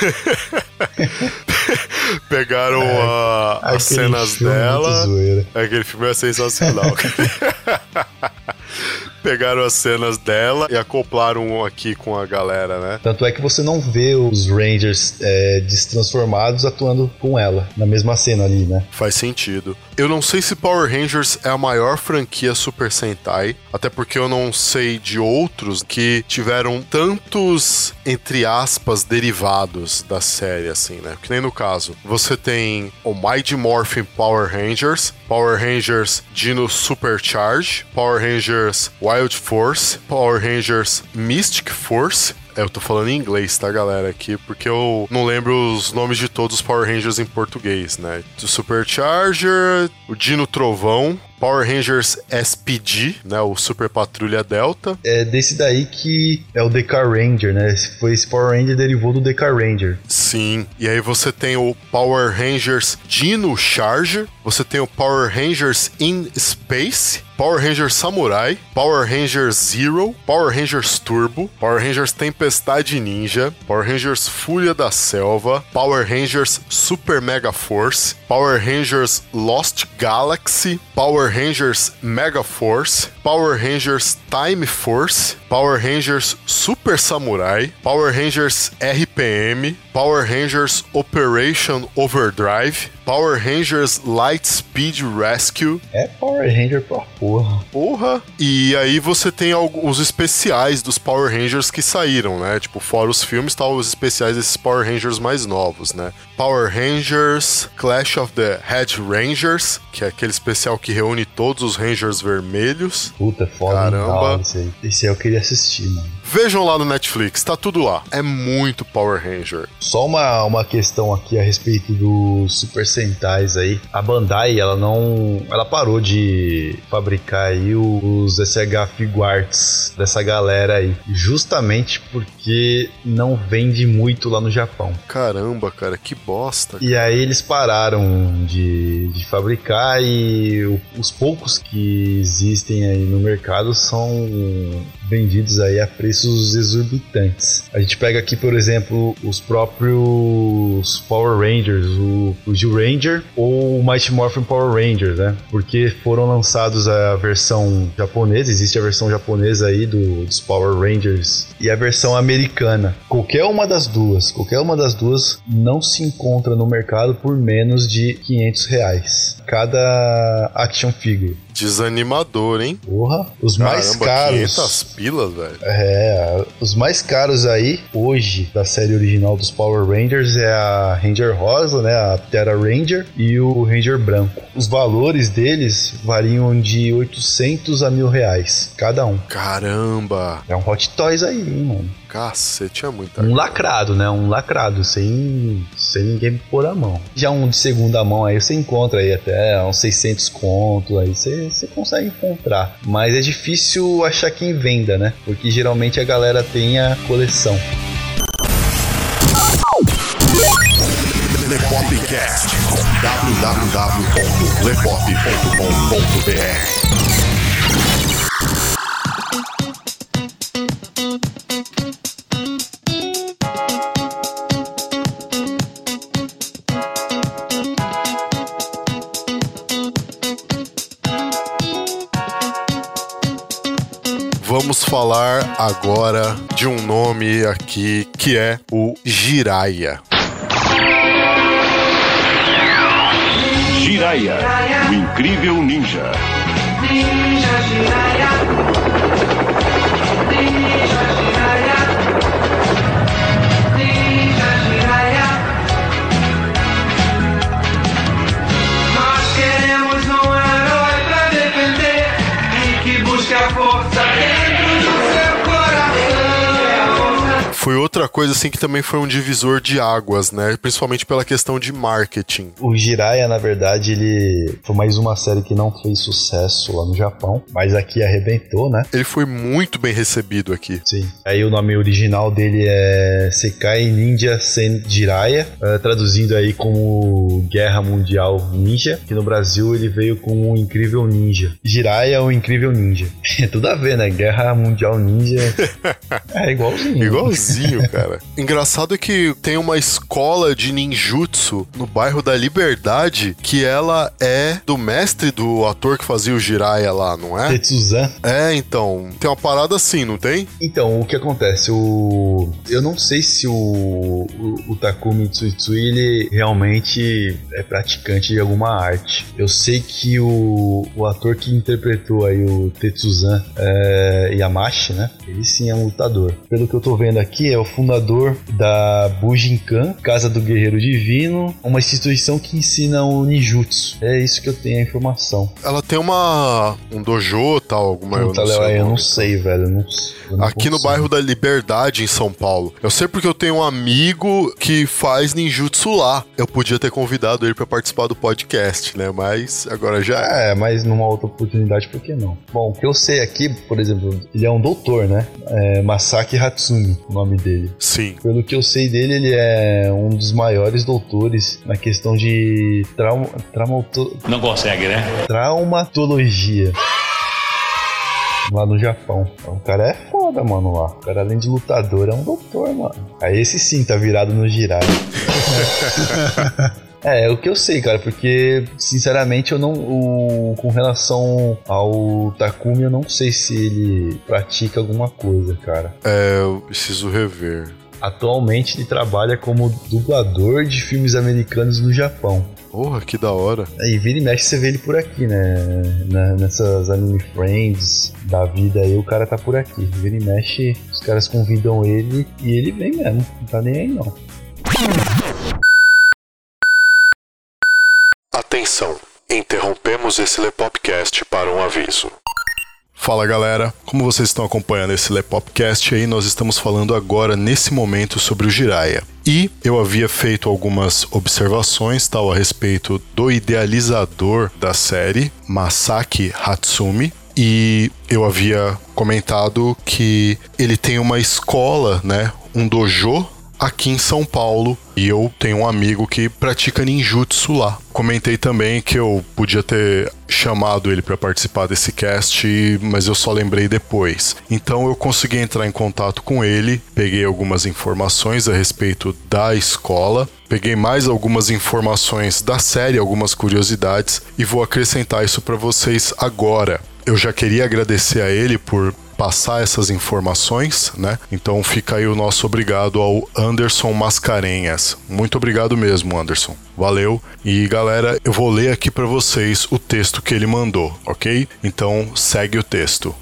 Pegaram a- Aquele as cenas é dela. zoeira. Aquele filme é sensacional. [LAUGHS] Pegaram as cenas dela e acoplaram um aqui com a galera, né? Tanto é que você não vê os Rangers é, destransformados atuando com ela na mesma cena ali, né? Faz sentido. Eu não sei se Power Rangers é a maior franquia Super Sentai, até porque eu não sei de outros que tiveram tantos, entre aspas, derivados da série, assim, né? Que nem no caso, você tem o Mighty Morphin Power Rangers, Power Rangers Dino Supercharge, Power Rangers Wild Force, Power Rangers Mystic Force, é, eu tô falando em inglês, tá, galera, aqui, porque eu não lembro os nomes de todos os Power Rangers em português, né? O Supercharger, o Dino Trovão, Power Rangers SPD, né? O Super Patrulha Delta. É desse daí que é o DK Ranger, né? Esse Foi esse Power Ranger derivou do DK Ranger. Sim. E aí você tem o Power Rangers Dino Charger, você tem o Power Rangers in Space, Power Rangers Samurai, Power Rangers Zero, Power Rangers Turbo, Power Rangers Tempestade Ninja, Power Rangers Fúria da Selva, Power Rangers Super Mega Force, Power Rangers Lost Galaxy, Power Rangers Mega Force, Power Rangers Time Force, Power Rangers Super Samurai, Power Rangers RPM, Power Rangers Operation Overdrive, Power Rangers Light Speed Rescue, É Power Ranger pra porra. Porra! E aí você tem alguns especiais dos Power Rangers que saíram, né? Tipo, fora os filmes, tá os especiais desses Power Rangers mais novos, né? Power Rangers Clash of the Red Rangers, que é aquele especial que reúne todos os Rangers vermelhos. Puta, foda. Caramba. Esse, esse eu queria assistir, mano. Vejam lá no Netflix, tá tudo lá. É muito Power Ranger. Só uma, uma questão aqui a respeito dos Super Sentais aí. A Bandai, ela não. Ela parou de fabricar aí os SH Figuarts dessa galera aí. Justamente porque não vende muito lá no Japão. Caramba, cara, que bosta. E aí eles pararam de, de fabricar e os poucos que existem aí no mercado são vendidos aí a preços exorbitantes. A gente pega aqui, por exemplo, os próprios Power Rangers, o, o Gil Ranger ou o Mighty Morphin Power Ranger, né? Porque foram lançados a versão japonesa, existe a versão japonesa aí do, dos Power Rangers e a versão americana. Qualquer uma das duas, qualquer uma das duas não se encontra no mercado por menos de 500 reais. Cada action figure. Desanimador, hein? Porra, os mais Caramba, caros. 500 pilas, velho. É, os mais caros aí, hoje, da série original dos Power Rangers é a Ranger Rosa, né, a Terra Ranger e o Ranger Branco. Os valores deles variam de 800 a mil reais, cada um. Caramba! É um Hot Toys aí, hein, mano. Cacete, é muita Um lacrado, né, um lacrado, sem, sem ninguém pôr a mão. Já um de segunda mão aí você encontra aí até uns 600 conto, aí você, você consegue encontrar. Mas é difícil achar quem venda, né, porque geralmente a galera tem a coleção. Lepopcast. www.lepop.com.br falar agora de um nome aqui que é o Jiraiya. Jiraiya, o incrível ninja. Ninja Jiraiya. Ninja Foi outra coisa assim que também foi um divisor de águas, né? Principalmente pela questão de marketing. O Jiraiya, na verdade, ele foi mais uma série que não fez sucesso lá no Japão, mas aqui arrebentou, né? Ele foi muito bem recebido aqui. Sim. Aí o nome original dele é Sekai Ninja Sen Jiraiya, eh, traduzindo aí como Guerra Mundial Ninja, que no Brasil ele veio como o Incrível Ninja. Jiraiya, o Incrível Ninja. [LAUGHS] Tudo a ver, né? Guerra Mundial Ninja [LAUGHS] é igualzinho. Igualzinho, cara. [LAUGHS] Engraçado é que tem uma escola de ninjutsu no bairro da Liberdade que ela é do mestre do ator que fazia o Jiraiya lá, não é? Tetsuzan. É, então. Tem uma parada assim, não tem? Então, o que acontece? O... Eu não sei se o, o, o Takumi Tsuitsui ele realmente é praticante de alguma arte. Eu sei que o, o ator que interpretou aí o Tetsuzan é, Yamashi, né? Ele sim é um lutador. Pelo que eu tô vendo aqui, é o fundador da Bujinkan, Casa do Guerreiro Divino, uma instituição que ensina o ninjutsu. É isso que eu tenho a informação. Ela tem uma. um dojo tal, alguma Puta, eu não sei. o eu não sei, velho. não- eu não Aqui no consigo. bairro da Liberdade, em São Paulo. Eu sei porque eu tenho um amigo que faz ninjutsu lá. Eu podia ter convidado ele pra participar do podcast, né? Mas agora já é. É, mas numa outra oportunidade, por que não? Bom, o que eu sei aqui, por exemplo, ele é um doutor, né? É Masaki Hatsumi, o nome dele. Sim. Pelo que eu sei dele, ele é um dos maiores doutores na questão de trauma, traumato- Não consegue, né? traumatologia. Lá no Japão. O cara é foda, mano, lá. O cara, além de lutador, é um doutor, mano. Aí esse sim tá virado no Jiraiya. [LAUGHS] É, é o que eu sei, cara, porque sinceramente eu não. O, com relação ao Takumi, eu não sei se ele pratica alguma coisa, cara. É, eu preciso rever. Atualmente ele trabalha como dublador de filmes americanos no Japão. Porra, que da hora. Aí vira e mexe, você vê ele por aqui, né? Na- nessas anime friends da vida aí, o cara tá por aqui. Vira e mexe, os caras convidam ele e ele vem mesmo. Não tá nem aí não. Atenção, interrompemos esse Lepopcast para um aviso. Fala galera, como vocês estão acompanhando esse Lepopcast aí, nós estamos falando agora nesse momento sobre o Jiraiya. E eu havia feito algumas observações tal a respeito do idealizador da série, Masaki Hatsumi, e eu havia comentado que ele tem uma escola, né, um dojo aqui em São Paulo e eu tenho um amigo que pratica ninjutsu lá. Comentei também que eu podia ter chamado ele para participar desse cast, mas eu só lembrei depois. Então eu consegui entrar em contato com ele, peguei algumas informações a respeito da escola, peguei mais algumas informações da série, algumas curiosidades e vou acrescentar isso para vocês agora. Eu já queria agradecer a ele por passar essas informações, né? Então fica aí o nosso obrigado ao Anderson Mascarenhas. Muito obrigado mesmo, Anderson. Valeu. E galera, eu vou ler aqui para vocês o texto que ele mandou, ok? Então segue o texto.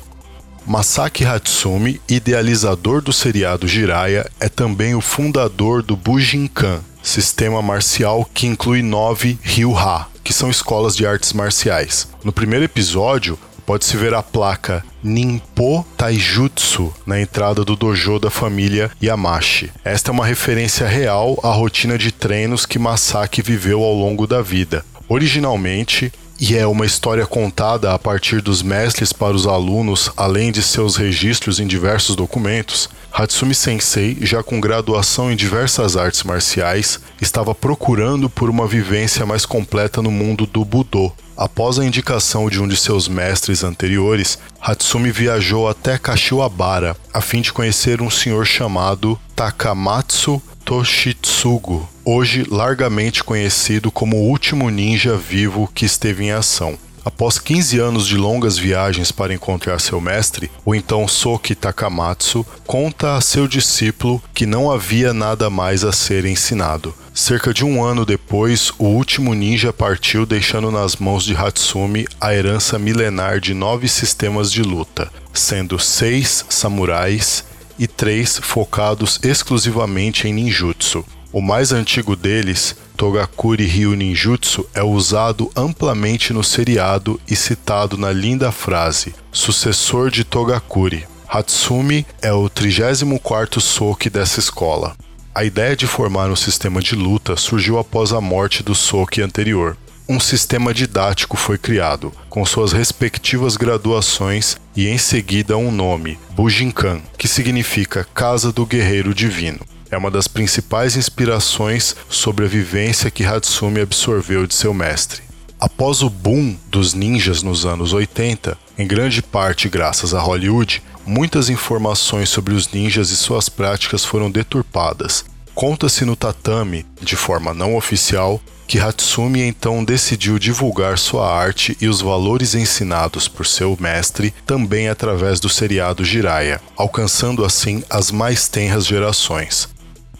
Masaki Hatsumi, idealizador do seriado Jiraiya, é também o fundador do Bujinkan, sistema marcial que inclui nove Ryu-Ha, que são escolas de artes marciais. No primeiro episódio, pode-se ver a placa Ninpo Taijutsu na entrada do dojo da família Yamashi. Esta é uma referência real à rotina de treinos que Masaki viveu ao longo da vida. Originalmente, e é uma história contada a partir dos mestres para os alunos, além de seus registros em diversos documentos, Hatsumi Sensei, já com graduação em diversas artes marciais, estava procurando por uma vivência mais completa no mundo do Budô. Após a indicação de um de seus mestres anteriores, Hatsumi viajou até Kashiwabara a fim de conhecer um senhor chamado Takamatsu Toshitsugu, hoje largamente conhecido como o último ninja vivo que esteve em ação. Após 15 anos de longas viagens para encontrar seu mestre, o então Soki Takamatsu conta a seu discípulo que não havia nada mais a ser ensinado. Cerca de um ano depois, o último ninja partiu, deixando nas mãos de Hatsumi a herança milenar de nove sistemas de luta, sendo seis samurais e três focados exclusivamente em ninjutsu. O mais antigo deles, Togakuri Ryu Ninjutsu, é usado amplamente no seriado e citado na linda frase: sucessor de Togakuri. Hatsumi é o 34º Soki dessa escola. A ideia de formar um sistema de luta surgiu após a morte do Soki anterior. Um sistema didático foi criado, com suas respectivas graduações e em seguida um nome, Bujinkan, que significa Casa do Guerreiro Divino. É uma das principais inspirações sobre a vivência que Hatsumi absorveu de seu mestre. Após o boom dos ninjas nos anos 80, em grande parte graças a Hollywood, muitas informações sobre os ninjas e suas práticas foram deturpadas. Conta-se no tatame, de forma não oficial, que Hatsumi então decidiu divulgar sua arte e os valores ensinados por seu mestre também através do seriado Jiraiya, alcançando assim as mais tenras gerações.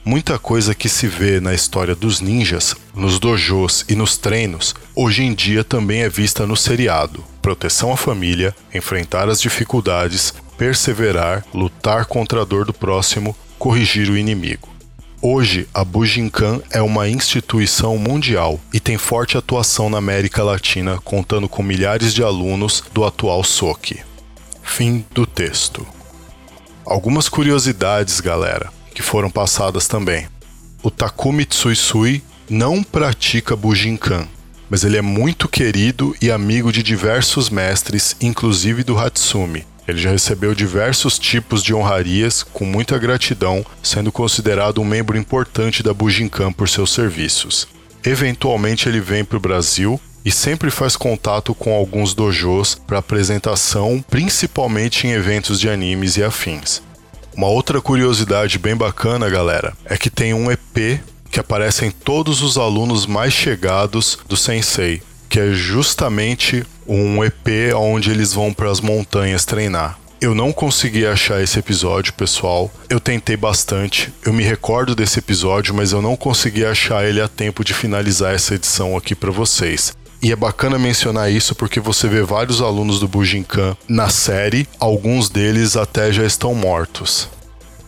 Muita coisa que se vê na história dos ninjas, nos dojos e nos treinos, hoje em dia também é vista no seriado. Proteção à família, enfrentar as dificuldades, perseverar, lutar contra a dor do próximo, corrigir o inimigo. Hoje, a Bujinkan é uma instituição mundial e tem forte atuação na América Latina, contando com milhares de alunos do atual SOC. Fim do texto. Algumas curiosidades, galera, que foram passadas também. O Takumi Tsuisui não pratica Bujinkan, mas ele é muito querido e amigo de diversos mestres, inclusive do Hatsumi, ele já recebeu diversos tipos de honrarias com muita gratidão, sendo considerado um membro importante da Bujinkan por seus serviços. Eventualmente ele vem para o Brasil e sempre faz contato com alguns dojos para apresentação, principalmente em eventos de animes e afins. Uma outra curiosidade bem bacana, galera, é que tem um EP que aparece em todos os alunos mais chegados do Sensei, que é justamente um EP onde eles vão para as montanhas treinar. Eu não consegui achar esse episódio, pessoal. Eu tentei bastante. Eu me recordo desse episódio, mas eu não consegui achar ele a tempo de finalizar essa edição aqui para vocês. E é bacana mencionar isso porque você vê vários alunos do Bujinkan na série, alguns deles até já estão mortos.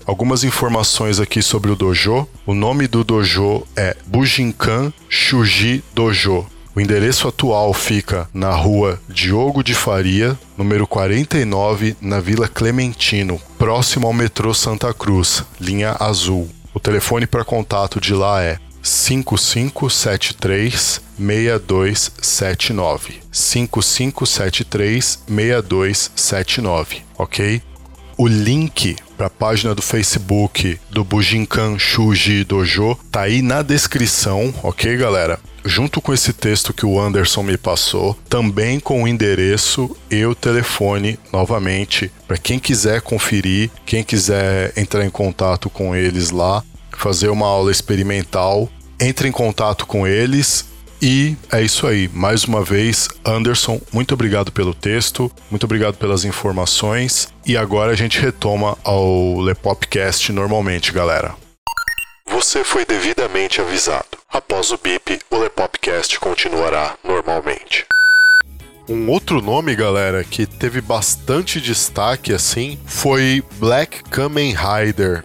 Algumas informações aqui sobre o dojo. O nome do dojo é Bujinkan Shuji Dojo. O endereço atual fica na rua Diogo de Faria, número 49, na Vila Clementino, próximo ao metrô Santa Cruz, linha azul. O telefone para contato de lá é 5573 6279. 5573 6279, ok? O link para a página do Facebook do Bujinkan Shuji Dojo tá aí na descrição, ok, galera? junto com esse texto que o Anderson me passou, também com o endereço e o telefone novamente para quem quiser conferir, quem quiser entrar em contato com eles lá, fazer uma aula experimental, entre em contato com eles. E é isso aí. Mais uma vez, Anderson, muito obrigado pelo texto, muito obrigado pelas informações. E agora a gente retoma ao Lepopcast normalmente, galera. Você foi devidamente avisado. Após o bip, o Lepopcast continuará normalmente. Um outro nome, galera, que teve bastante destaque assim, foi Black Kamen Rider.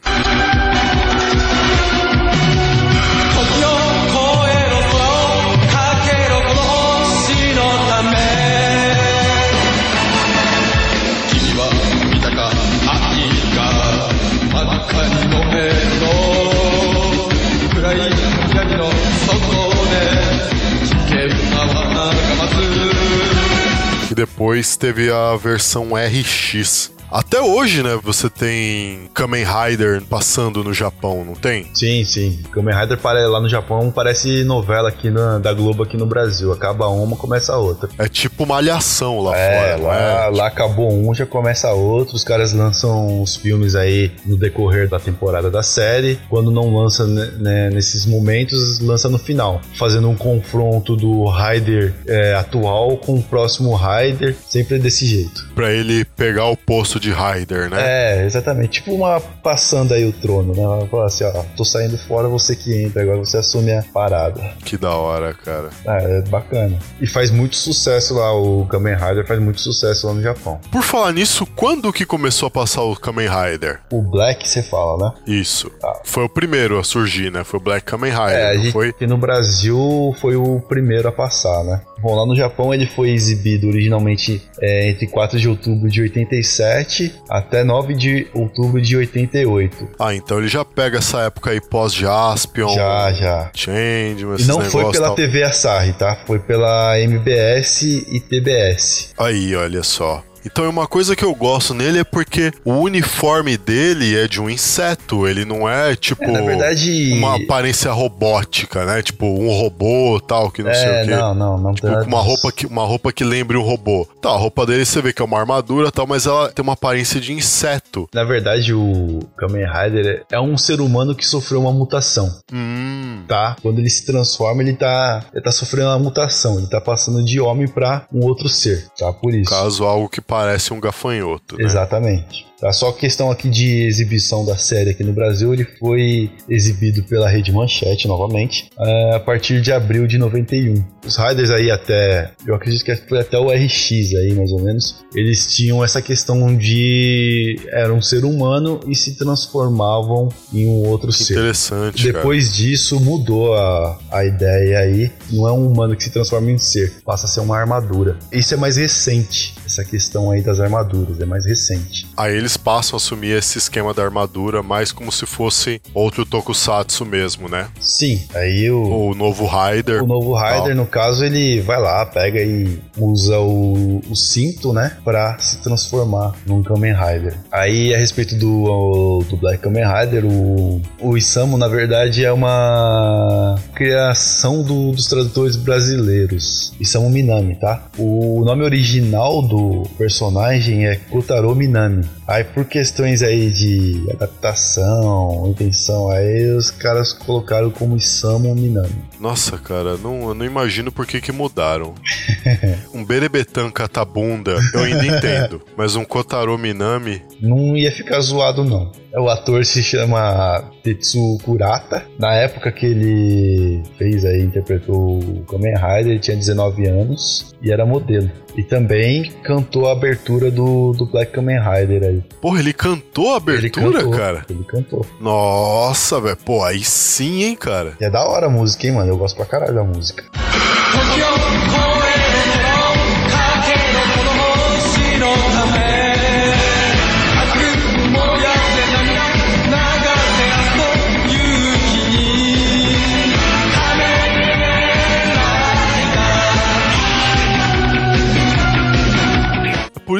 Depois teve a versão RX. Até hoje, né, você tem Kamen Rider passando no Japão, não tem? Sim, sim. Kamen Rider lá no Japão parece novela aqui na- da Globo aqui no Brasil. Acaba uma, começa a outra. É tipo malhação lá É, fora, lá, é? lá acabou um, já começa outro. Os caras lançam os filmes aí no decorrer da temporada da série. Quando não lança né, né, nesses momentos, lança no final. Fazendo um confronto do Rider é, atual com o próximo Rider. Sempre desse jeito. Pra ele pegar o posto de Rider, né? É, exatamente. Tipo uma passando aí o trono, né? Ela fala assim, ó, tô saindo fora, você que entra, agora você assume a parada. Que da hora, cara. É, é bacana. E faz muito sucesso lá, o Kamen Rider faz muito sucesso lá no Japão. Por falar nisso, quando que começou a passar o Kamen Rider? O Black, você fala, né? Isso. Foi o primeiro a surgir, né? Foi o Black Kamen Rider, É, gente, foi? aqui no Brasil foi o primeiro a passar, né? Bom, lá no Japão ele foi exibido originalmente é, entre 4 de outubro de 87 até 9 de outubro de 88. Ah, então ele já pega essa época aí pós-Jaspion. Já, já. Changeman, E esses não foi pela tal. TV Asahi, tá? Foi pela MBS e TBS. Aí, olha só. Então uma coisa que eu gosto nele é porque o uniforme dele é de um inseto, ele não é tipo É, na verdade- uma aparência robótica, né? Tipo um robô tal, que não sei É, o quê. não, não, não tem Tipo, com uma roupa que uma roupa que lembre um robô. Tá, a roupa dele você vê que é uma armadura, tal, mas ela tem uma aparência de inseto. Na verdade, o Kamen Rider é um ser humano que sofreu uma mutação, Hum. tá? Quando ele se transforma, ele tá, ele tá sofrendo uma mutação, ele tá passando de homem pra um outro ser, tá? Por isso. Caso algo que parece um gafanhoto, né? Exatamente. Tá, só questão aqui de exibição da série aqui no Brasil, ele foi exibido pela Rede Manchete novamente, eh, a partir de abril de 91. Os Riders aí até, eu acredito que foi até o RX aí, mais ou menos, eles tinham essa questão de era um ser humano e se transformavam em um outro Que ser. interessante, cara. Depois disso mudou a, a ideia aí. Não é um humano que se transforma em ser, passa a ser uma armadura. Isso é mais recente, essa questão aí das armaduras, é mais recente. Aí eles passam a assumir esse esquema da armadura mais como se fosse outro tokusatsu mesmo, né? Sim, aí o, O novo Rider. o novo Rider, no caso, ele vai lá, pega e usa o, o cinto, né, pra se transformar num Kamen Rider. Aí, a respeito do, do Black Kamen Rider, o, o Isamu, na verdade, é uma criação do- dos tradutores brasileiros. Isamu Minami, tá? O nome original do personagem é Kotaro Minami. Aí, por questões aí de adaptação, intenção, aí os caras colocaram como Isamu Minami. Nossa, cara, não, eu não imagino por que que mudaram. [LAUGHS] um Berebetan catabunda, eu ainda entendo. Mas um Kotaro Minami, não ia ficar zoado, não. O ator se chama Tetsu Kurata. Na época que ele fez aí, interpretou o Kamen Rider, ele tinha 19 anos e era modelo. E também cantou a abertura do, do Black Kamen Rider aí. Porra, ele cantou a abertura, ele cantou, cara? Ele cantou. Nossa, velho. Pô, aí sim, hein, cara. E é da hora a música, hein, mano? Eu gosto pra caralho da música.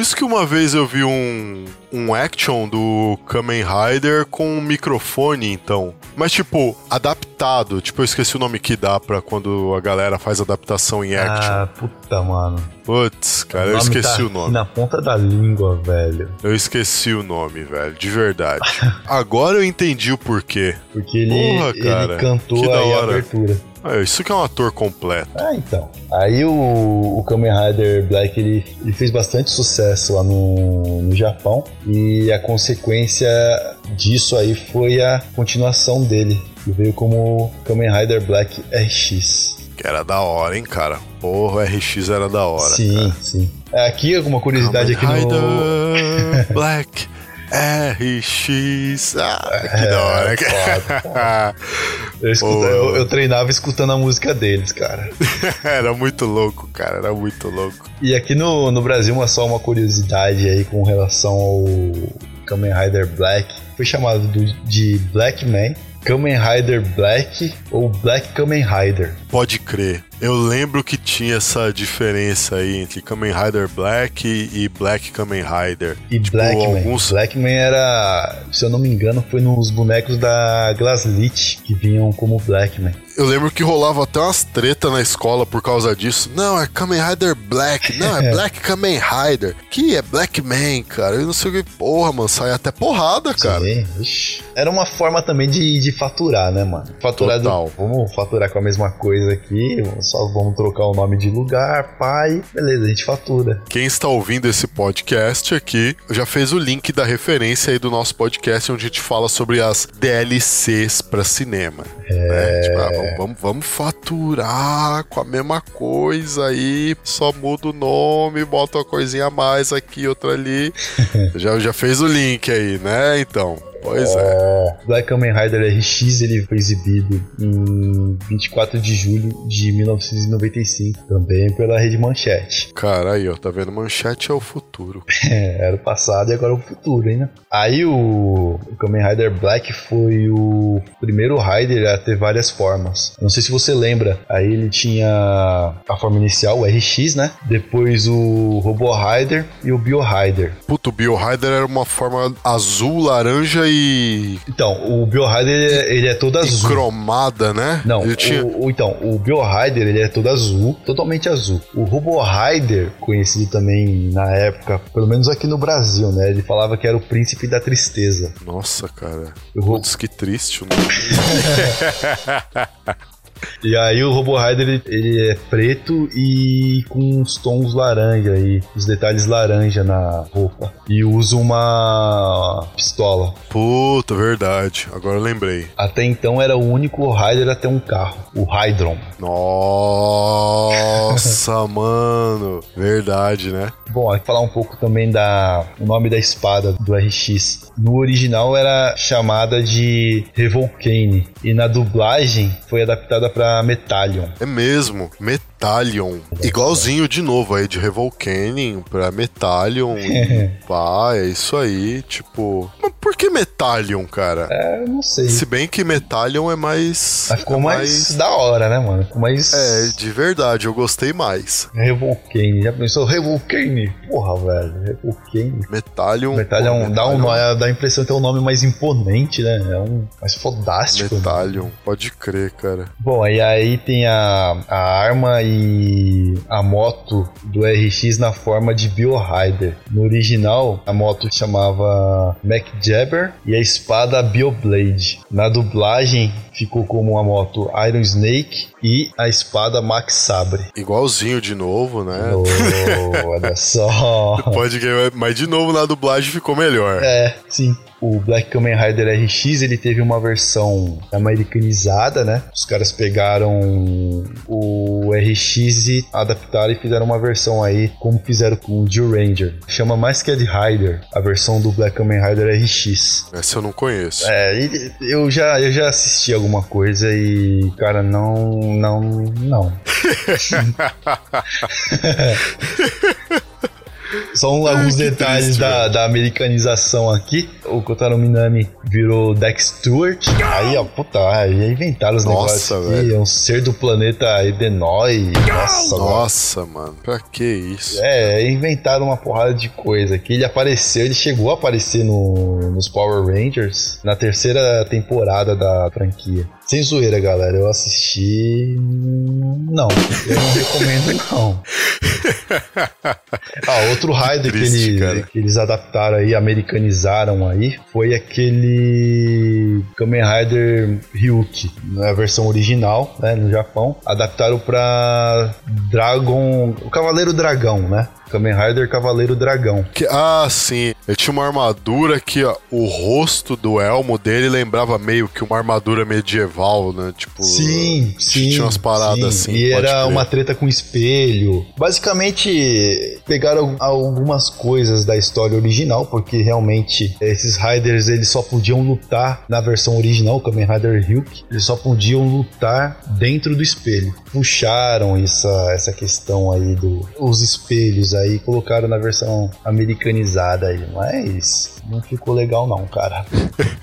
por isso que uma vez eu vi um, um action do Kamen Rider com um microfone, então. Mas, tipo, adaptado. Tipo, eu esqueci o nome que dá pra quando a galera faz adaptação em action. Ah, puta, mano. Putz, cara, eu nome esqueci tá o nome. Na ponta da língua, velho. Eu esqueci o nome, velho, de verdade. [LAUGHS] Agora eu entendi o porquê. Porque ele, Porra, cara, ele cantou que da aí a hora. abertura. Ah, isso que é um ator completo. Ah, então. Aí o, o Kamen Rider Black ele, ele fez bastante sucesso lá no, no Japão e a consequência disso aí foi a continuação dele, que veio como Kamen Rider Black RX. Que era da hora, hein, cara. Porra, o RX era da hora. sim, sim. É, Aqui alguma curiosidade aqui Kamen no Rider [LAUGHS] Black RX. Ah, que É, da hora. [LAUGHS] eu, escuta- eu- eu treinava escutando a música deles, cara. [LAUGHS] era muito louco, cara. Era muito louco. E aqui no, no Brasil, uma, só uma curiosidade aí com relação ao Kamen Rider Black. Foi chamado do- de Black Man, Kamen Rider Black ou Black Kamen Rider. Pode crer. Eu lembro que tinha essa diferença aí entre Kamen Rider Black e Black Kamen Rider. E Tipo, Black Man. alguns- Black Man era, se eu não me engano, foi nos bonecos da Glasslit que vinham como Black Man. Eu lembro que rolava até umas treta na escola por causa disso. Não, é Kamen Rider Black. Não, [LAUGHS] é Black Kamen Rider. Que é Black Man, cara. Eu não sei o que. Porra, mano, sai até porrada, cara. Sim. Era uma forma também de, de faturar, né, mano? Faturar do- Total. Vamos faturar com a mesma coisa aqui, só vamos trocar o nome de lugar, pai. Beleza, a gente fatura. Quem está ouvindo esse podcast aqui já fez o link da referência aí do nosso podcast onde a gente fala sobre as DLCs pra cinema. É. Tipo, ah, vamos, vamos, vamos faturar com a mesma coisa aí, só muda o nome, bota uma coisinha a mais aqui, outra ali. [LAUGHS] já, já fez o link aí, né? Então. Pois é. Black Kamen Rider RX ele foi exibido em 24 de julho de 1995, também pela Rede Manchete. Cara, aí, ó, tá vendo? Manchete é o futuro. [LAUGHS] É, era o passado e agora é o futuro, hein, né? Aí o, o Kamen Rider Black foi o primeiro Rider a ter várias formas. Não sei se você lembra, aí ele tinha a forma inicial, o RX, né? Depois o Robo Rider e o Bio Rider. Puto, o Bio Rider era uma forma azul, laranja e. Então, o Bio Rider ele, ele é todo e azul. cromada, né? Não, Ele tinha. o, o- então, o Bio Rider ele é todo azul, totalmente azul. O Robo Rider, conhecido também na época, pelo menos aqui no Brasil, né? Ele falava que era o príncipe da tristeza. Nossa, cara. O Putz, que triste o nome. [LAUGHS] [LAUGHS] E aí o Robo Rider ele, ele é preto e com uns tons laranja aí, os detalhes laranja na roupa. E usa uma pistola. Puta, verdade. Agora eu lembrei. Até então era o único Rider a ter um carro, o Hydron. Nossa, [LAUGHS] mano. Verdade, né? Bom, falar um pouco também da o nome da espada do RX. No original era chamada de Revolcane e na dublagem foi adaptada para Metallion. É mesmo. Metallion. Igualzinho de novo aí, de Revolcaning pra Metallion. e [LAUGHS] pá, é isso aí. Tipo. Mas por que Metallion, cara? É, não sei. Se bem que Metallion é mais. Mas ficou é mais, da hora, né, mano? Ficou mais É, de verdade, eu gostei mais. Revolcane. Já pensou Revolcane? Porra, velho. Revolcane. Metallion. Metallion pô, dá, um, dá a impressão de ter um nome mais imponente, né? É um mais fodástico. né? Metallion, pode crer, cara. Bom, e aí tem a, a arma e a moto do RX na forma de Biorider. No original, a moto chamava Mac Jabber e a espada Bioblade. Na dublagem, ficou como a moto Iron Snake e a espada Max Sabre. Igualzinho de novo, né? Oh, olha só. [LAUGHS] Pode crer, mas de novo na dublagem ficou melhor. É, sim. O Black Kamen Rider RX ele teve uma versão americanizada, né? Os caras pegaram o RX e adaptaram e fizeram uma versão aí, como fizeram com o Jill Ranger. Chama mais que a de Rider, a versão do Black Kamen Rider RX. Essa eu não conheço. É, eu já, eu já assisti alguma coisa e, cara, não, não, não. [LAUGHS] [LAUGHS] Só um- alguns que detalhes triste, da, da americanização aqui. O Kotaro Minami virou Dex Stewart. Aí, ó, puta, aí inventaram os Nossa, negócios aqui. velho. É um ser do planeta Edenoi. Nossa. Nossa, mano. Pra que isso? É, inventaram uma porrada de coisa aqui. Ele apareceu, ele chegou a aparecer no, nos Power Rangers na terceira temporada da franquia. Sem zoeira, galera, eu assisti. Não, eu não recomendo, não. [LAUGHS] Ah, outro Rider que, triste, ele- cara. que eles adaptaram aí, americanizaram aí, foi aquele Kamen Rider Ryuki, na versão original, né, no Japão. Adaptaram pra Dragon, o Cavaleiro Dragão, né? Kamen Rider Cavaleiro Dragão. Que- ah, sim. Ele tinha uma armadura que ó, o rosto do elmo dele lembrava meio que uma armadura medieval, né? Tipo. Sim, sim. Tinha umas paradas sim. assim. E era crer. uma treta com espelho. Basicamente, pegaram algumas coisas da história original, porque realmente esses Riders eles só podiam lutar na versão original, Kamen Rider Ryuk, eles só podiam lutar dentro do espelho. Puxaram essa, essa questão aí dos os espelhos aí e colocaram na versão americanizada aí, mas não ficou legal não, cara.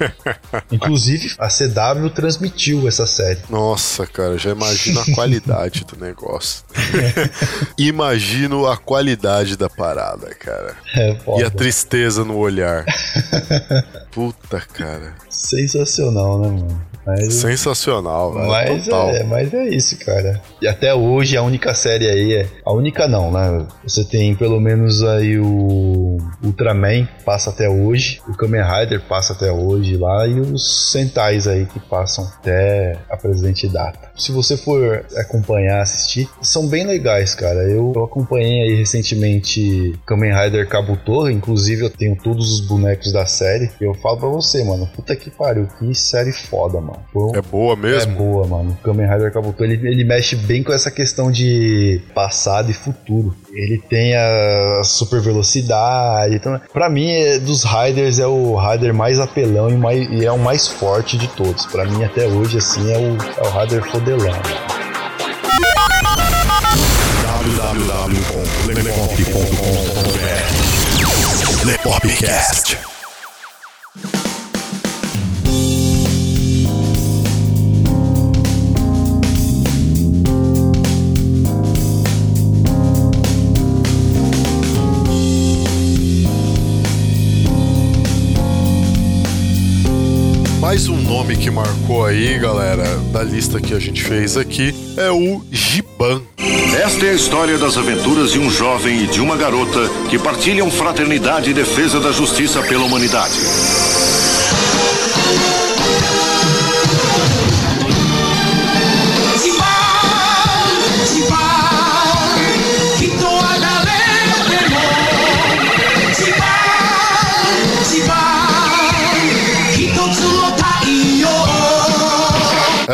[LAUGHS] Inclusive, a CW transmitiu essa série. Nossa, cara, já imagino a [LAUGHS] qualidade do negócio. [LAUGHS] Imagino a qualidade da parada, cara. É, E foda. a tristeza no olhar. Puta, cara. Sensacional, né, mano? Mas, Sensacional, velho. mas, Total. é, mas é isso, cara. E até hoje a única série aí é. A única não, né? Você tem pelo menos aí o Ultraman passa até hoje, o Kamen Rider passa até hoje lá e os Sentais aí que passam até a presente data. Se você for acompanhar, assistir, são bem legais, cara. Eu, eu acompanhei aí recentemente Kamen Rider Kabuto, inclusive eu tenho todos os bonecos da série. E eu falo pra você, mano, puta que pariu, que série foda, mano. um- É boa mesmo? É boa, mano. O Kamen Rider Kabuto, ele, ele mexe bem com essa questão de passado e futuro. Ele tem a super velocidade. Então, pra mim, é- dos Riders, é o Rider mais apelão e, mais- e é o mais forte de todos. Pra mim, até hoje, assim, é o, é o Rider fodelão. www.lepop.com.br Lepopcast. Mais um nome que marcou aí, galera, da lista que a gente fez aqui, é o Giban. Esta é a história das aventuras de um jovem e de uma garota que partilham fraternidade e defesa da justiça pela humanidade.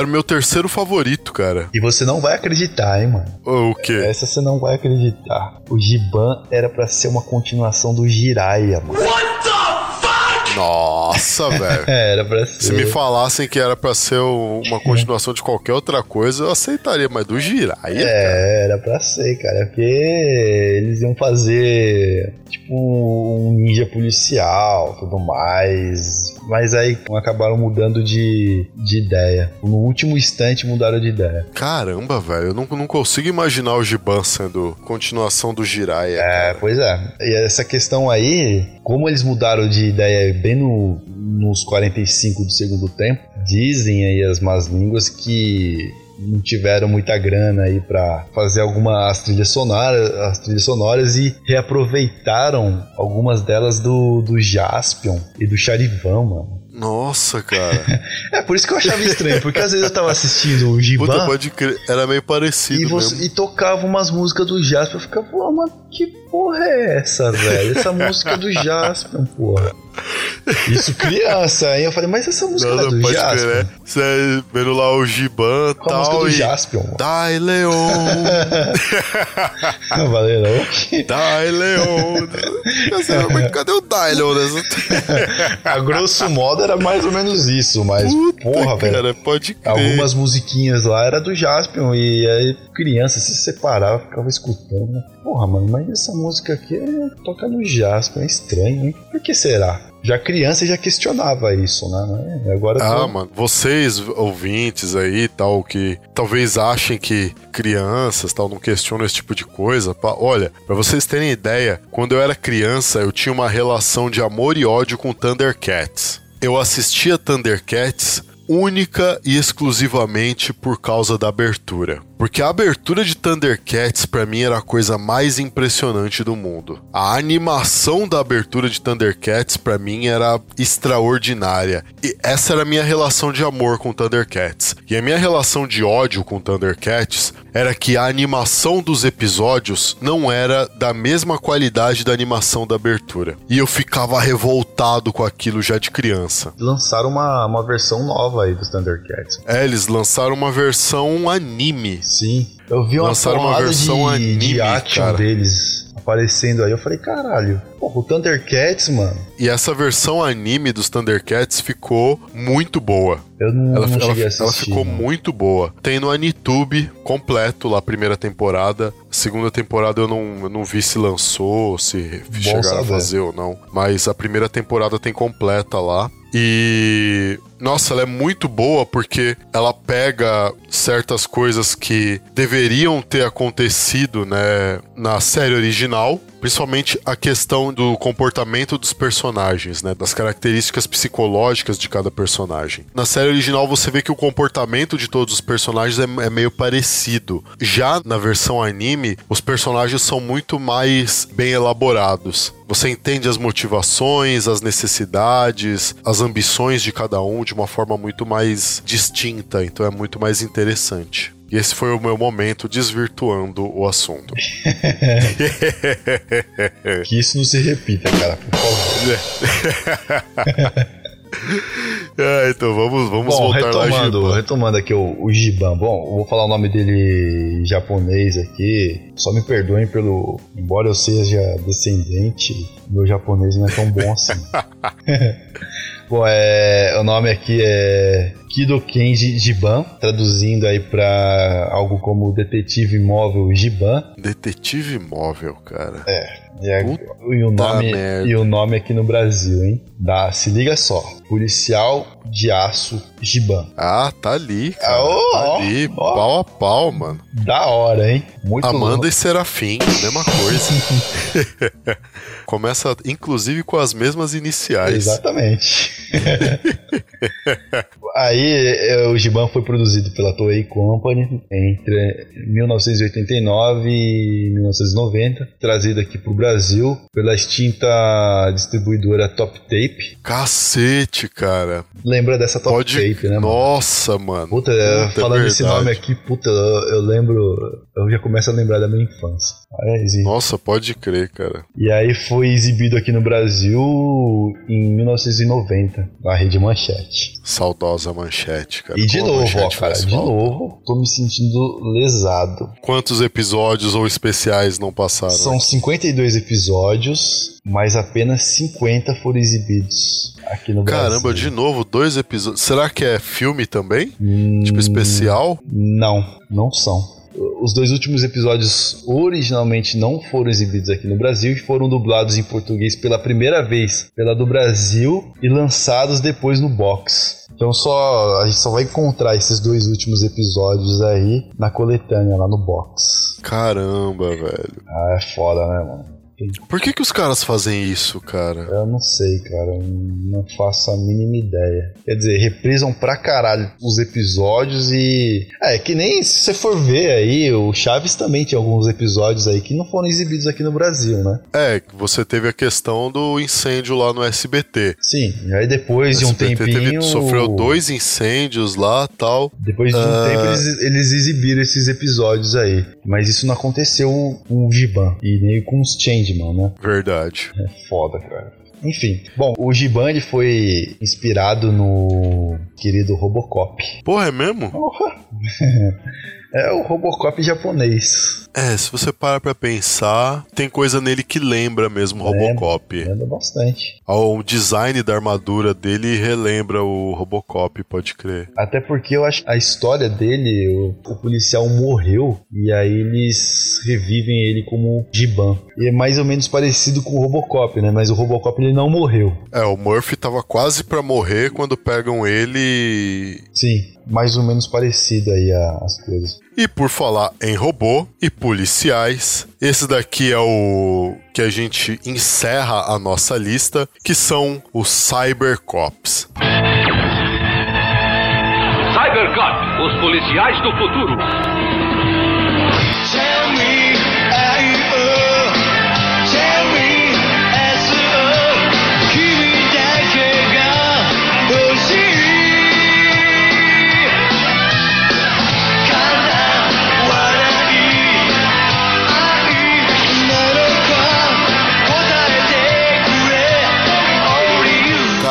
Era o meu terceiro favorito, cara. E você não vai acreditar, hein, mano. O quê? Essa você não vai acreditar. O Giban era pra ser uma continuação do Jiraiya, mano. Nossa, [LAUGHS] velho. É, era pra ser. Se me falassem que era pra ser uma continuação de qualquer outra coisa, eu aceitaria, mas do Jiraiya, cara. É, era pra ser, cara. Porque eles iam fazer, tipo, um ninja policial, tudo mais. Mas aí acabaram mudando de, de ideia. No último instante mudaram de ideia. Caramba, velho, eu não, não consigo imaginar o Giban sendo continuação do Jiraiya. É, pois é. E essa questão aí, como eles mudaram de ideia bem no, nos 45 do segundo tempo, dizem aí as más línguas que não tiveram muita grana aí pra fazer algumas trilhas sonoras, as trilhas sonoras e reaproveitaram algumas delas do, do Jaspion e do Charivan, mano. Nossa, cara. [LAUGHS] É por isso que eu achava estranho, porque às vezes eu tava assistindo o Giban Puta, pode crer. Era meio parecido e, você- e tocava umas músicas do Jasper. Eu ficava, pô, mas que porra é essa, velho? Essa [LAUGHS] música é do Jasper, porra. Isso criança. Aí eu falei, mas essa música Não, não é não do pode crer, né? Você vendo lá o Giban e Com a música tal do e... Jaspion. mano. Dai Leon, [LAUGHS] Não, valeu, não. Dai Leon. Cadê- mas Cadê o Dai Leon nessa... [LAUGHS] A grosso modo era mais ou menos isso, mas, porra, velho. cara, pode crer. Algumas musiquinhas lá era do Jaspion e aí criança se separava, ficava escutando. né? Porra, mano, mas essa música aqui é- toca no Jaspion, é estranho, hein? Por que será? Já criança já questionava isso, né? E Agora eu tô- Ah, mano, vocês ouvintes aí tal, que talvez achem que crianças tal não questionam esse tipo de coisa. pá, Olha, pra vocês terem ideia, quando eu era criança, eu tinha uma relação de amor e ódio com Thundercats. Eu assistia Thundercats única e exclusivamente por causa da abertura. Porque a abertura de Thundercats pra mim era a coisa mais impressionante do mundo. A animação da abertura de Thundercats pra mim era extraordinária. E essa era a minha relação de amor com Thundercats. E a minha relação de ódio com Thundercats era que a animação dos episódios não era da mesma qualidade da animação da abertura. E eu ficava revoltado com aquilo já de criança. lançaram uma, uma versão nova aí dos Thundercats. É, eles lançaram uma versão anime. Sim. Eu vi uma Lançaram uma versão de, anime, de action cara. deles aparecendo aí. Eu falei, caralho, porra, o Thundercats, mano. E essa versão anime dos Thundercats ficou muito boa. Eu não, Ela, não ela- cheguei a ela assistir. ficou muito boa. Tem no Anitube completo lá a primeira temporada. A segunda temporada eu não, eu não vi se lançou, se chegaram a saber. fazer ou não. Mas a primeira temporada tem completa lá. E. Nossa, ela é muito boa porque ela pega certas coisas que deveriam ter acontecido, né, na série original, principalmente a questão do comportamento dos personagens, né, das características psicológicas de cada personagem. Na série original você vê que o comportamento de todos os personagens é, é meio parecido. Já na versão anime, os personagens são muito mais bem elaborados. Você entende as motivações, as necessidades, as ambições de cada um de uma forma muito mais distinta, então é muito mais interessante. E esse foi o meu momento desvirtuando o assunto. [LAUGHS] Que isso não se repita, cara, por favor. [LAUGHS] É, então vamos, vamos Bom, voltar lá, retomando, Giba. retomando aqui o, o Giban. Bom, eu vou falar o nome dele em japonês aqui. Só me perdoem pelo. Embora eu seja descendente, meu japonês não é tão bom assim. [LAUGHS] Bom, é, o nome aqui é Kido Kenji Jiban, traduzindo aí pra algo como Detetive Móvel Jiban. Detetive móvel, cara. E, a- Puta e o nome, merda. e o nome aqui no Brasil, hein? Da, se liga só, Policial de Aço Jiban. Ah, tá ali, cara. Ah, ó, tá ali, ó. pau a pau, mano. Da hora, hein? Muito Amanda e Serafim, mesma coisa. [LAUGHS] Começa, inclusive, com as mesmas iniciais. Exatamente. [LAUGHS] Aí é, o Giban foi produzido pela Toei Company entre 1989 e 1990, trazido aqui pro Brasil pela extinta distribuidora Top Tape. Cacete, cara. Lembra dessa Top Pode. Tape, né, mano? Nossa, mano. Puta, Puta, falando é esse nome aqui, puta, eu, eu lembro, eu já começo a lembrar da minha infância. Aí, Nossa, pode crer, cara. E aí foi exibido aqui no Brasil em 1990, na Rede Manchete. Saudosa manchete, cara. E de Como novo, ó, cara, de falta. novo, tô me sentindo lesado. Quantos episódios ou especiais não passaram? São 52 episódios, mas apenas 50 foram exibidos aqui no Caramba, Brasil. de novo, dois episódios. Será que é filme também? Hum, Tipo especial? Não, não são. Os dois últimos episódios originalmente não foram exibidos aqui no Brasil e foram dublados em português pela primeira vez pela do Brasil e lançados depois no box. Então só a gente só vai encontrar esses dois últimos episódios aí na coletânea lá no box. Caramba, velho. Ah, é foda, né, mano? Por que, que os caras fazem isso, cara? Eu não sei, cara. Não faço a mínima ideia. Quer dizer, reprisam pra caralho os episódios e. É, que nem se você for ver aí, o Chaves também tinha alguns episódios aí que não foram exibidos aqui no Brasil, né? É, você teve a questão do incêndio lá no SBT. Sim, e aí depois de um SBT teve- tempinho. sofreu dois incêndios lá tal. Depois de um Ah. tempo eles, eles exibiram esses episódios aí. Mas isso não aconteceu com o Giban e nem com os Changeman, né? Verdade. É foda, cara. Enfim, bom, o Giban ele foi inspirado no querido Robocop. Porra, é mesmo? Porra! [LAUGHS] é o Robocop japonês. É, se você para pra pensar, tem coisa nele que lembra mesmo Lembra. Robocop. Lembra bastante. O design da armadura dele relembra o Robocop, pode crer. Até porque eu acho que a história dele, o, o policial morreu e aí eles revivem ele como Giban. E é mais ou menos parecido com o Robocop, né? Mas o Robocop ele não morreu. É, o Murphy tava quase pra morrer quando pegam ele. Sim, mais ou menos parecido aí a- as coisas. E por falar em robô e policiais, esse daqui é o que a gente encerra a nossa lista, que são os Cybercops. Cybercop, os policiais do futuro.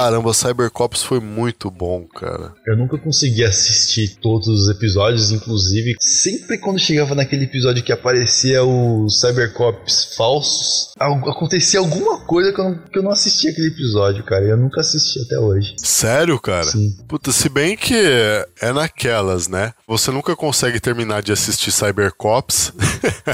Caramba, Cybercops foi muito bom, cara. Eu nunca consegui assistir todos os episódios, inclusive, sempre quando chegava naquele episódio que aparecia os Cybercops falsos, acontecia alguma coisa que eu, não, que eu não assistia aquele episódio, cara. Eu nunca assisti até hoje. Sério, cara? Sim. Puta, se bem que é naquelas, né? Você nunca consegue terminar de assistir Cybercops. [LAUGHS]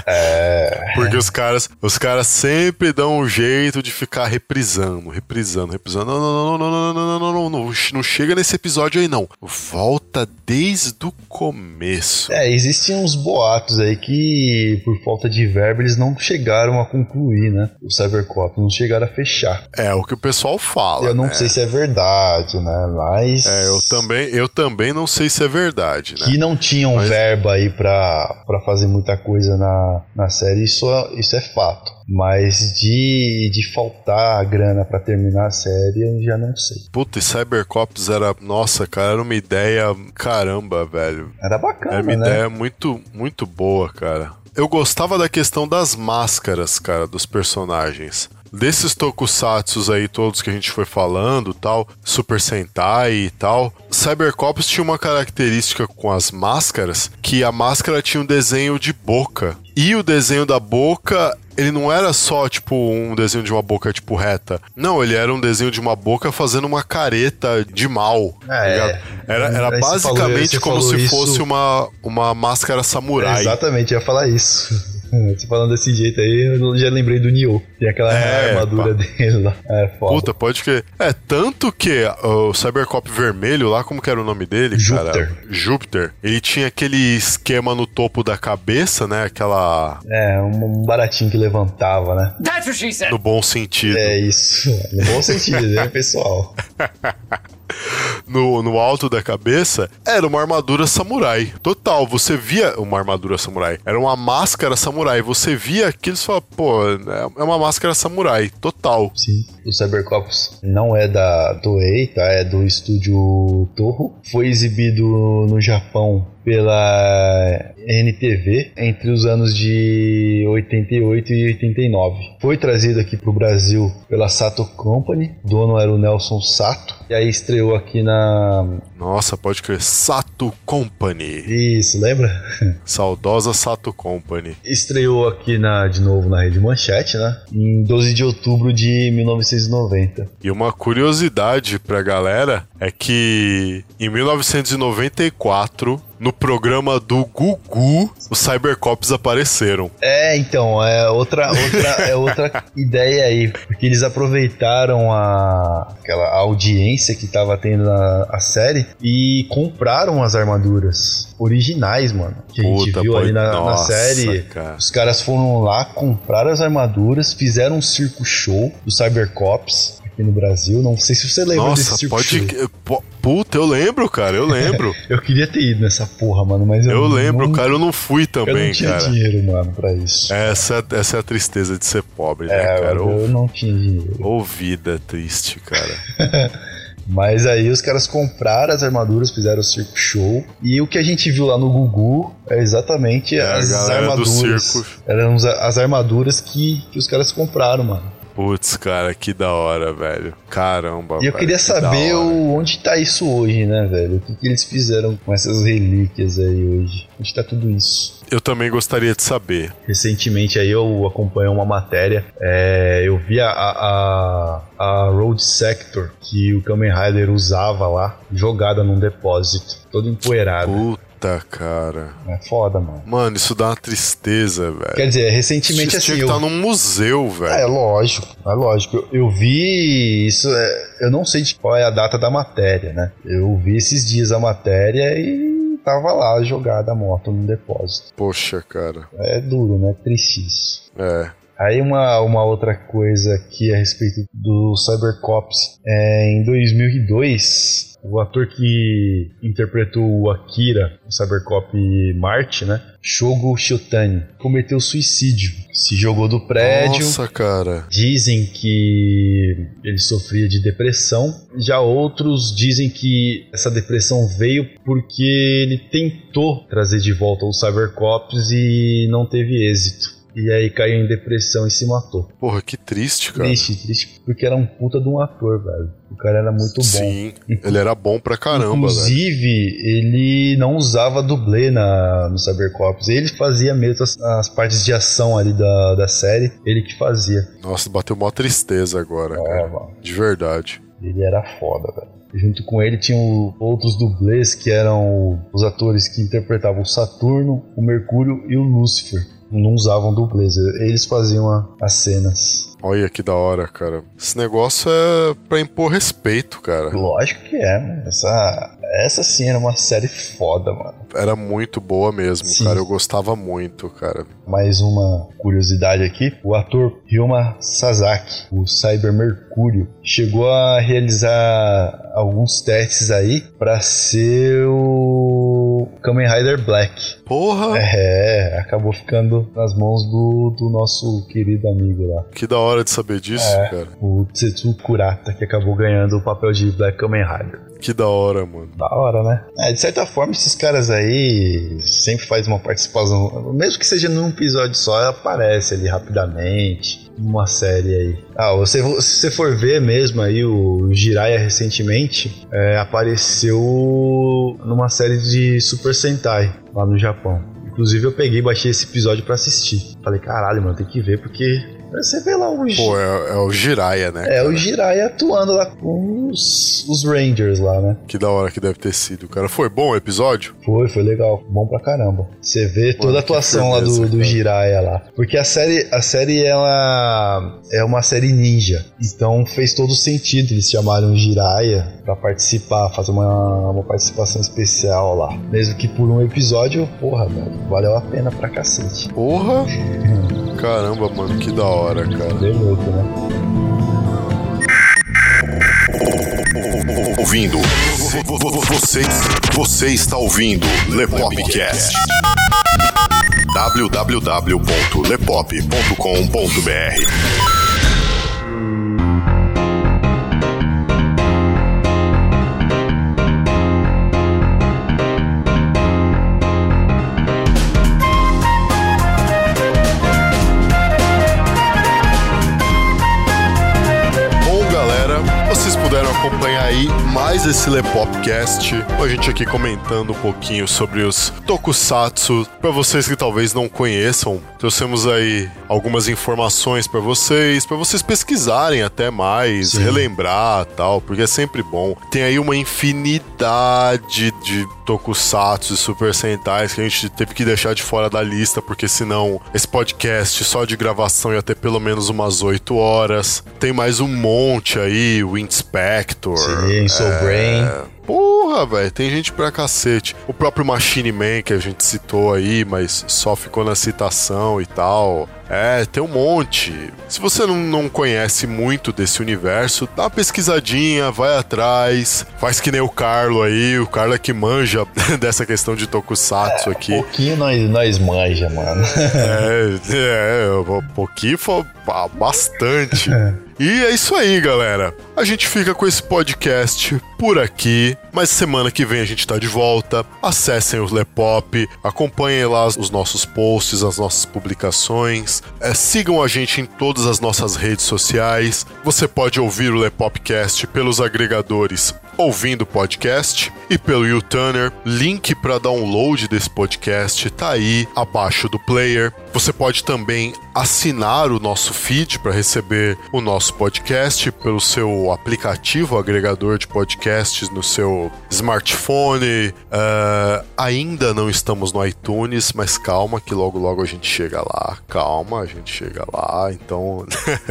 É. Porque os caras, os caras sempre dão um jeito de ficar reprisando, reprisando, reprisando. Não, não, não, não, não, não, não, não, não, não, não chega nesse episódio aí, não. Volta desde o começo. É, existem uns boatos aí que, por falta de verba, eles não chegaram a concluir, né? O Cybercop, não chegaram a fechar. É o que o pessoal fala. eu não né? sei se é verdade, né? Mas. É, eu também, eu também não sei se é verdade, né? que não tinham Mas- verba aí pra, pra fazer muita coisa na, na série, isso, é- isso é fato. Mas de, de faltar grana pra terminar a série, eu já não sei. Puta, e Cybercops era. Nossa, cara, era uma ideia. Caramba, velho. Era bacana, Era uma né? ideia muito, muito boa, cara. Eu gostava da questão das máscaras, cara, dos personagens. desses tokusatsus aí todos que a gente foi falando, tal, Super Sentai e tal, Cybercops tinha uma característica com as máscaras, que a máscara tinha um desenho de boca. E o desenho da boca ele não era só, tipo, um desenho de uma boca, tipo, reta. Não, ele era um desenho de uma boca fazendo uma careta de mal. tá É. ligado? Era, era Aí falou- basicamente você como falou se isso- fosse uma, uma máscara samurai. Exatamente, eu ia falar isso. Você falando desse jeito aí, eu já lembrei do Nioh. Tem aquela É, armadura dele lá. É foda. Puta, pode que. É, tanto que o Cybercop vermelho lá, como que era o nome dele, cara? Júpiter. Júpiter. Ele tinha aquele esquema no topo da cabeça, né? Aquela. É, um um baratinho que levantava, né? That's what she said. No bom sentido. É isso. No bom sentido, né, pessoal? [LAUGHS] no, no alto da cabeça era uma armadura samurai. Total, você via uma armadura samurai. Era uma máscara samurai. Você via aquilo e falava, pô, é uma máscara samurai. Total. Sim. O Cybercops não é da Toei, tá? É do estúdio Toho. Foi exibido no Japão pela NTV entre os anos de 88 e 89. Foi trazido aqui pro Brasil pela Sato Company. O dono era o Nelson Sato. E aí estreou aqui na. Nossa, pode crer. Sato Company. Isso, lembra? Saudosa Sato Company. Estreou aqui na, de novo na Rede Manchete, né? Em 12 de outubro de 1990. E uma curiosidade pra galera é que em 1994, no programa do Gugu, os Cybercops apareceram. É, então, é outra, outra, é outra [LAUGHS] ideia aí, porque eles aproveitaram a, aquela audiência que tava tendo na a série e compraram as armaduras originais, mano, que a gente viu pode- ali na, na nossa, série. cara. Os caras foram lá, compraram as armaduras, fizeram um circo show do Cybercops aqui no Brasil. Não sei se você lembra desse Nossa, circo pode. show. Puta, eu lembro, cara, eu lembro. [LAUGHS] Eu queria ter ido nessa porra, mano, mas eu, eu lembro, não, cara, eu não fui eu também, não tinha cara. dinheiro, mano, pra isso. Essa, essa é a tristeza de ser pobre, né, É, cara? Ô, eu não tinha dinheiro. ô vida triste, cara. [LAUGHS] Mas aí os caras compraram as armaduras, fizeram o circo show. E o que a gente viu lá no Gugu é exatamente É, as armaduras. circo. Eram as armaduras que, que os caras compraram, mano. Putz, cara, que da hora, velho. Caramba, E eu velho, queria que saber o, onde tá isso hoje, né, velho? O que, que eles fizeram com essas relíquias aí hoje? Onde tá tudo isso? Eu também gostaria de saber. Recentemente aí eu acompanhei uma matéria, é, eu vi a, a, a Road Sector que o Kamen Rider usava lá, jogada num depósito, todo empoeirado. Puta, cara. É foda, mano. Mano, isso dá uma tristeza, velho. Quer dizer, recentemente Isso assim. tinha que eu- estar num museu, velho. É lógico, é lógico. Eu, eu vi isso, é, eu não sei de qual é a data da matéria, né? Eu vi esses dias a matéria e tava lá jogada a moto no depósito. Poxa, cara. É duro, né? Triste isso. É. Aí uma, uma outra coisa aqui a respeito do Cybercops. É, em 2002, o ator que interpretou o Akira, o Cybercop Marte, né? Shogo Shotani, cometeu suicídio. Se jogou do prédio. Nossa, cara. Dizem que ele sofria de depressão. Já outros dizem que essa depressão veio porque ele tentou trazer de volta os Cybercops e não teve êxito. E aí caiu em depressão e se matou. Porra, que triste, cara. Triste, triste, porque era um puta de um ator, velho. O cara era muito bom. Sim, ele era bom pra caramba, velho. Inclusive, ele não usava dublê na, no Cybercops. Ele fazia mesmo as, as partes de ação ali da, da série. Ele que fazia. Nossa, bateu mó tristeza agora, É, cara. mano. De verdade. Ele era foda, velho. Junto com ele tinham outros dublês que eram os atores que interpretavam o Saturno, o Mercúrio e o Lúcifer. Não usavam dublês, eles faziam as cenas. Olha que da hora, cara. Esse negócio é pra impor respeito, cara. Lógico que é, mano. Essa, essa sim era uma série foda, mano. Era muito boa mesmo, Sim. cara. Eu gostava muito, cara. Mais uma curiosidade aqui: o ator Ryoma Sasaki, o Cyber Mercúrio, chegou a realizar alguns testes aí pra ser o Kamen Rider Black. Porra! É, acabou ficando nas mãos do, do nosso querido amigo lá. Que da hora de saber disso, É. cara. O Tsetsu Kurata, que acabou ganhando o papel de Black Kamen Rider. Que da hora, mano. Da hora, né? É, de certa forma, esses caras aí sempre fazem uma participação, mesmo que seja num episódio só, aparece ali rapidamente. Uma série aí. Ah, você, se você for ver mesmo aí, o Jiraiya recentemente é, apareceu numa série de Super Sentai lá no Japão. Inclusive eu peguei e baixei esse episódio pra assistir. Falei, caralho, mano, tem que ver porque você vê lá o Pô, é, é o Jiraiya, né? É, o Jiraiya atuando lá com os, os Rangers lá, né? Que da hora que deve ter sido, cara. Foi bom o episódio? Foi, foi legal. Bom pra caramba. Você vê Pô, toda a atuação lá do, do cara. Jiraiya lá. Porque a série, a série, ela é uma série ninja. Então fez todo sentido eles chamarem o Jiraiya pra participar, fazer uma, uma participação especial lá. Mesmo que por um episódio, porra, velho, valeu a pena pra cacete. Porra! Caramba, mano, que da hora, cara. Bem louco, né? Ouvindo. Vo- vo- vo- Você, você está ouvindo Lepopcast. www.lepop.com.br mais esse Lepopcast. A gente aqui comentando um pouquinho sobre os Tokusatsu. Pra vocês que talvez não conheçam, trouxemos aí algumas informações pra vocês, pra vocês pesquisarem até mais, relembrar tal, porque é sempre bom. Tem aí uma infinidade de Tokusatsu e Super Sentais que a gente teve que deixar de fora da lista, porque senão esse podcast só de gravação ia ter pelo menos umas 8 horas. Tem mais um monte aí, o Inspector. Sim, Soul Brain. Porra, velho, tem gente pra cacete. O próprio Machine Man que a gente citou aí, mas só ficou na citação e tal. É, tem um monte. Se você não, não conhece muito desse universo, dá uma pesquisadinha, vai atrás. Faz que nem o Carlo aí, o Carlo é que manja [LAUGHS] dessa questão de Tokusatsu aqui. pouquinho nós, nós manja, mano. É, é, um pouquinho, foi bastante. E é isso aí, galera. A gente fica com esse podcast por aqui, mas semana que vem a gente tá de volta. Acessem o Lepop, acompanhem lá os nossos posts, as nossas publicações. É, sigam a gente em todas as nossas redes sociais. Você pode ouvir o Lepopcast pelos agregadores ouvindo podcast e pelo YouTuner. Link para download desse podcast tá aí abaixo do player. Você pode também assinar o nosso feed para receber o nosso podcast pelo seu aplicativo agregador de podcasts no seu smartphone. Ah, ainda não estamos no iTunes, mas calma que logo logo a gente chega lá. Calma, a gente chega lá. Então,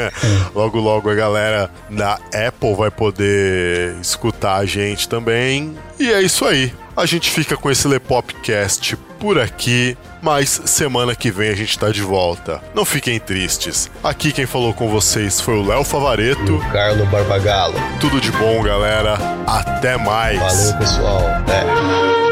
[LAUGHS] logo logo a galera da Apple vai poder escutar a gente também. E é isso aí. A gente fica com esse Lepopcast por aqui, mas semana que vem a gente tá de volta. Não fiquem tristes. Aqui quem falou com vocês foi o Léo Favareto. Carlo Barbagalo. Tudo de bom, galera. Até mais. Valeu, pessoal. Até.「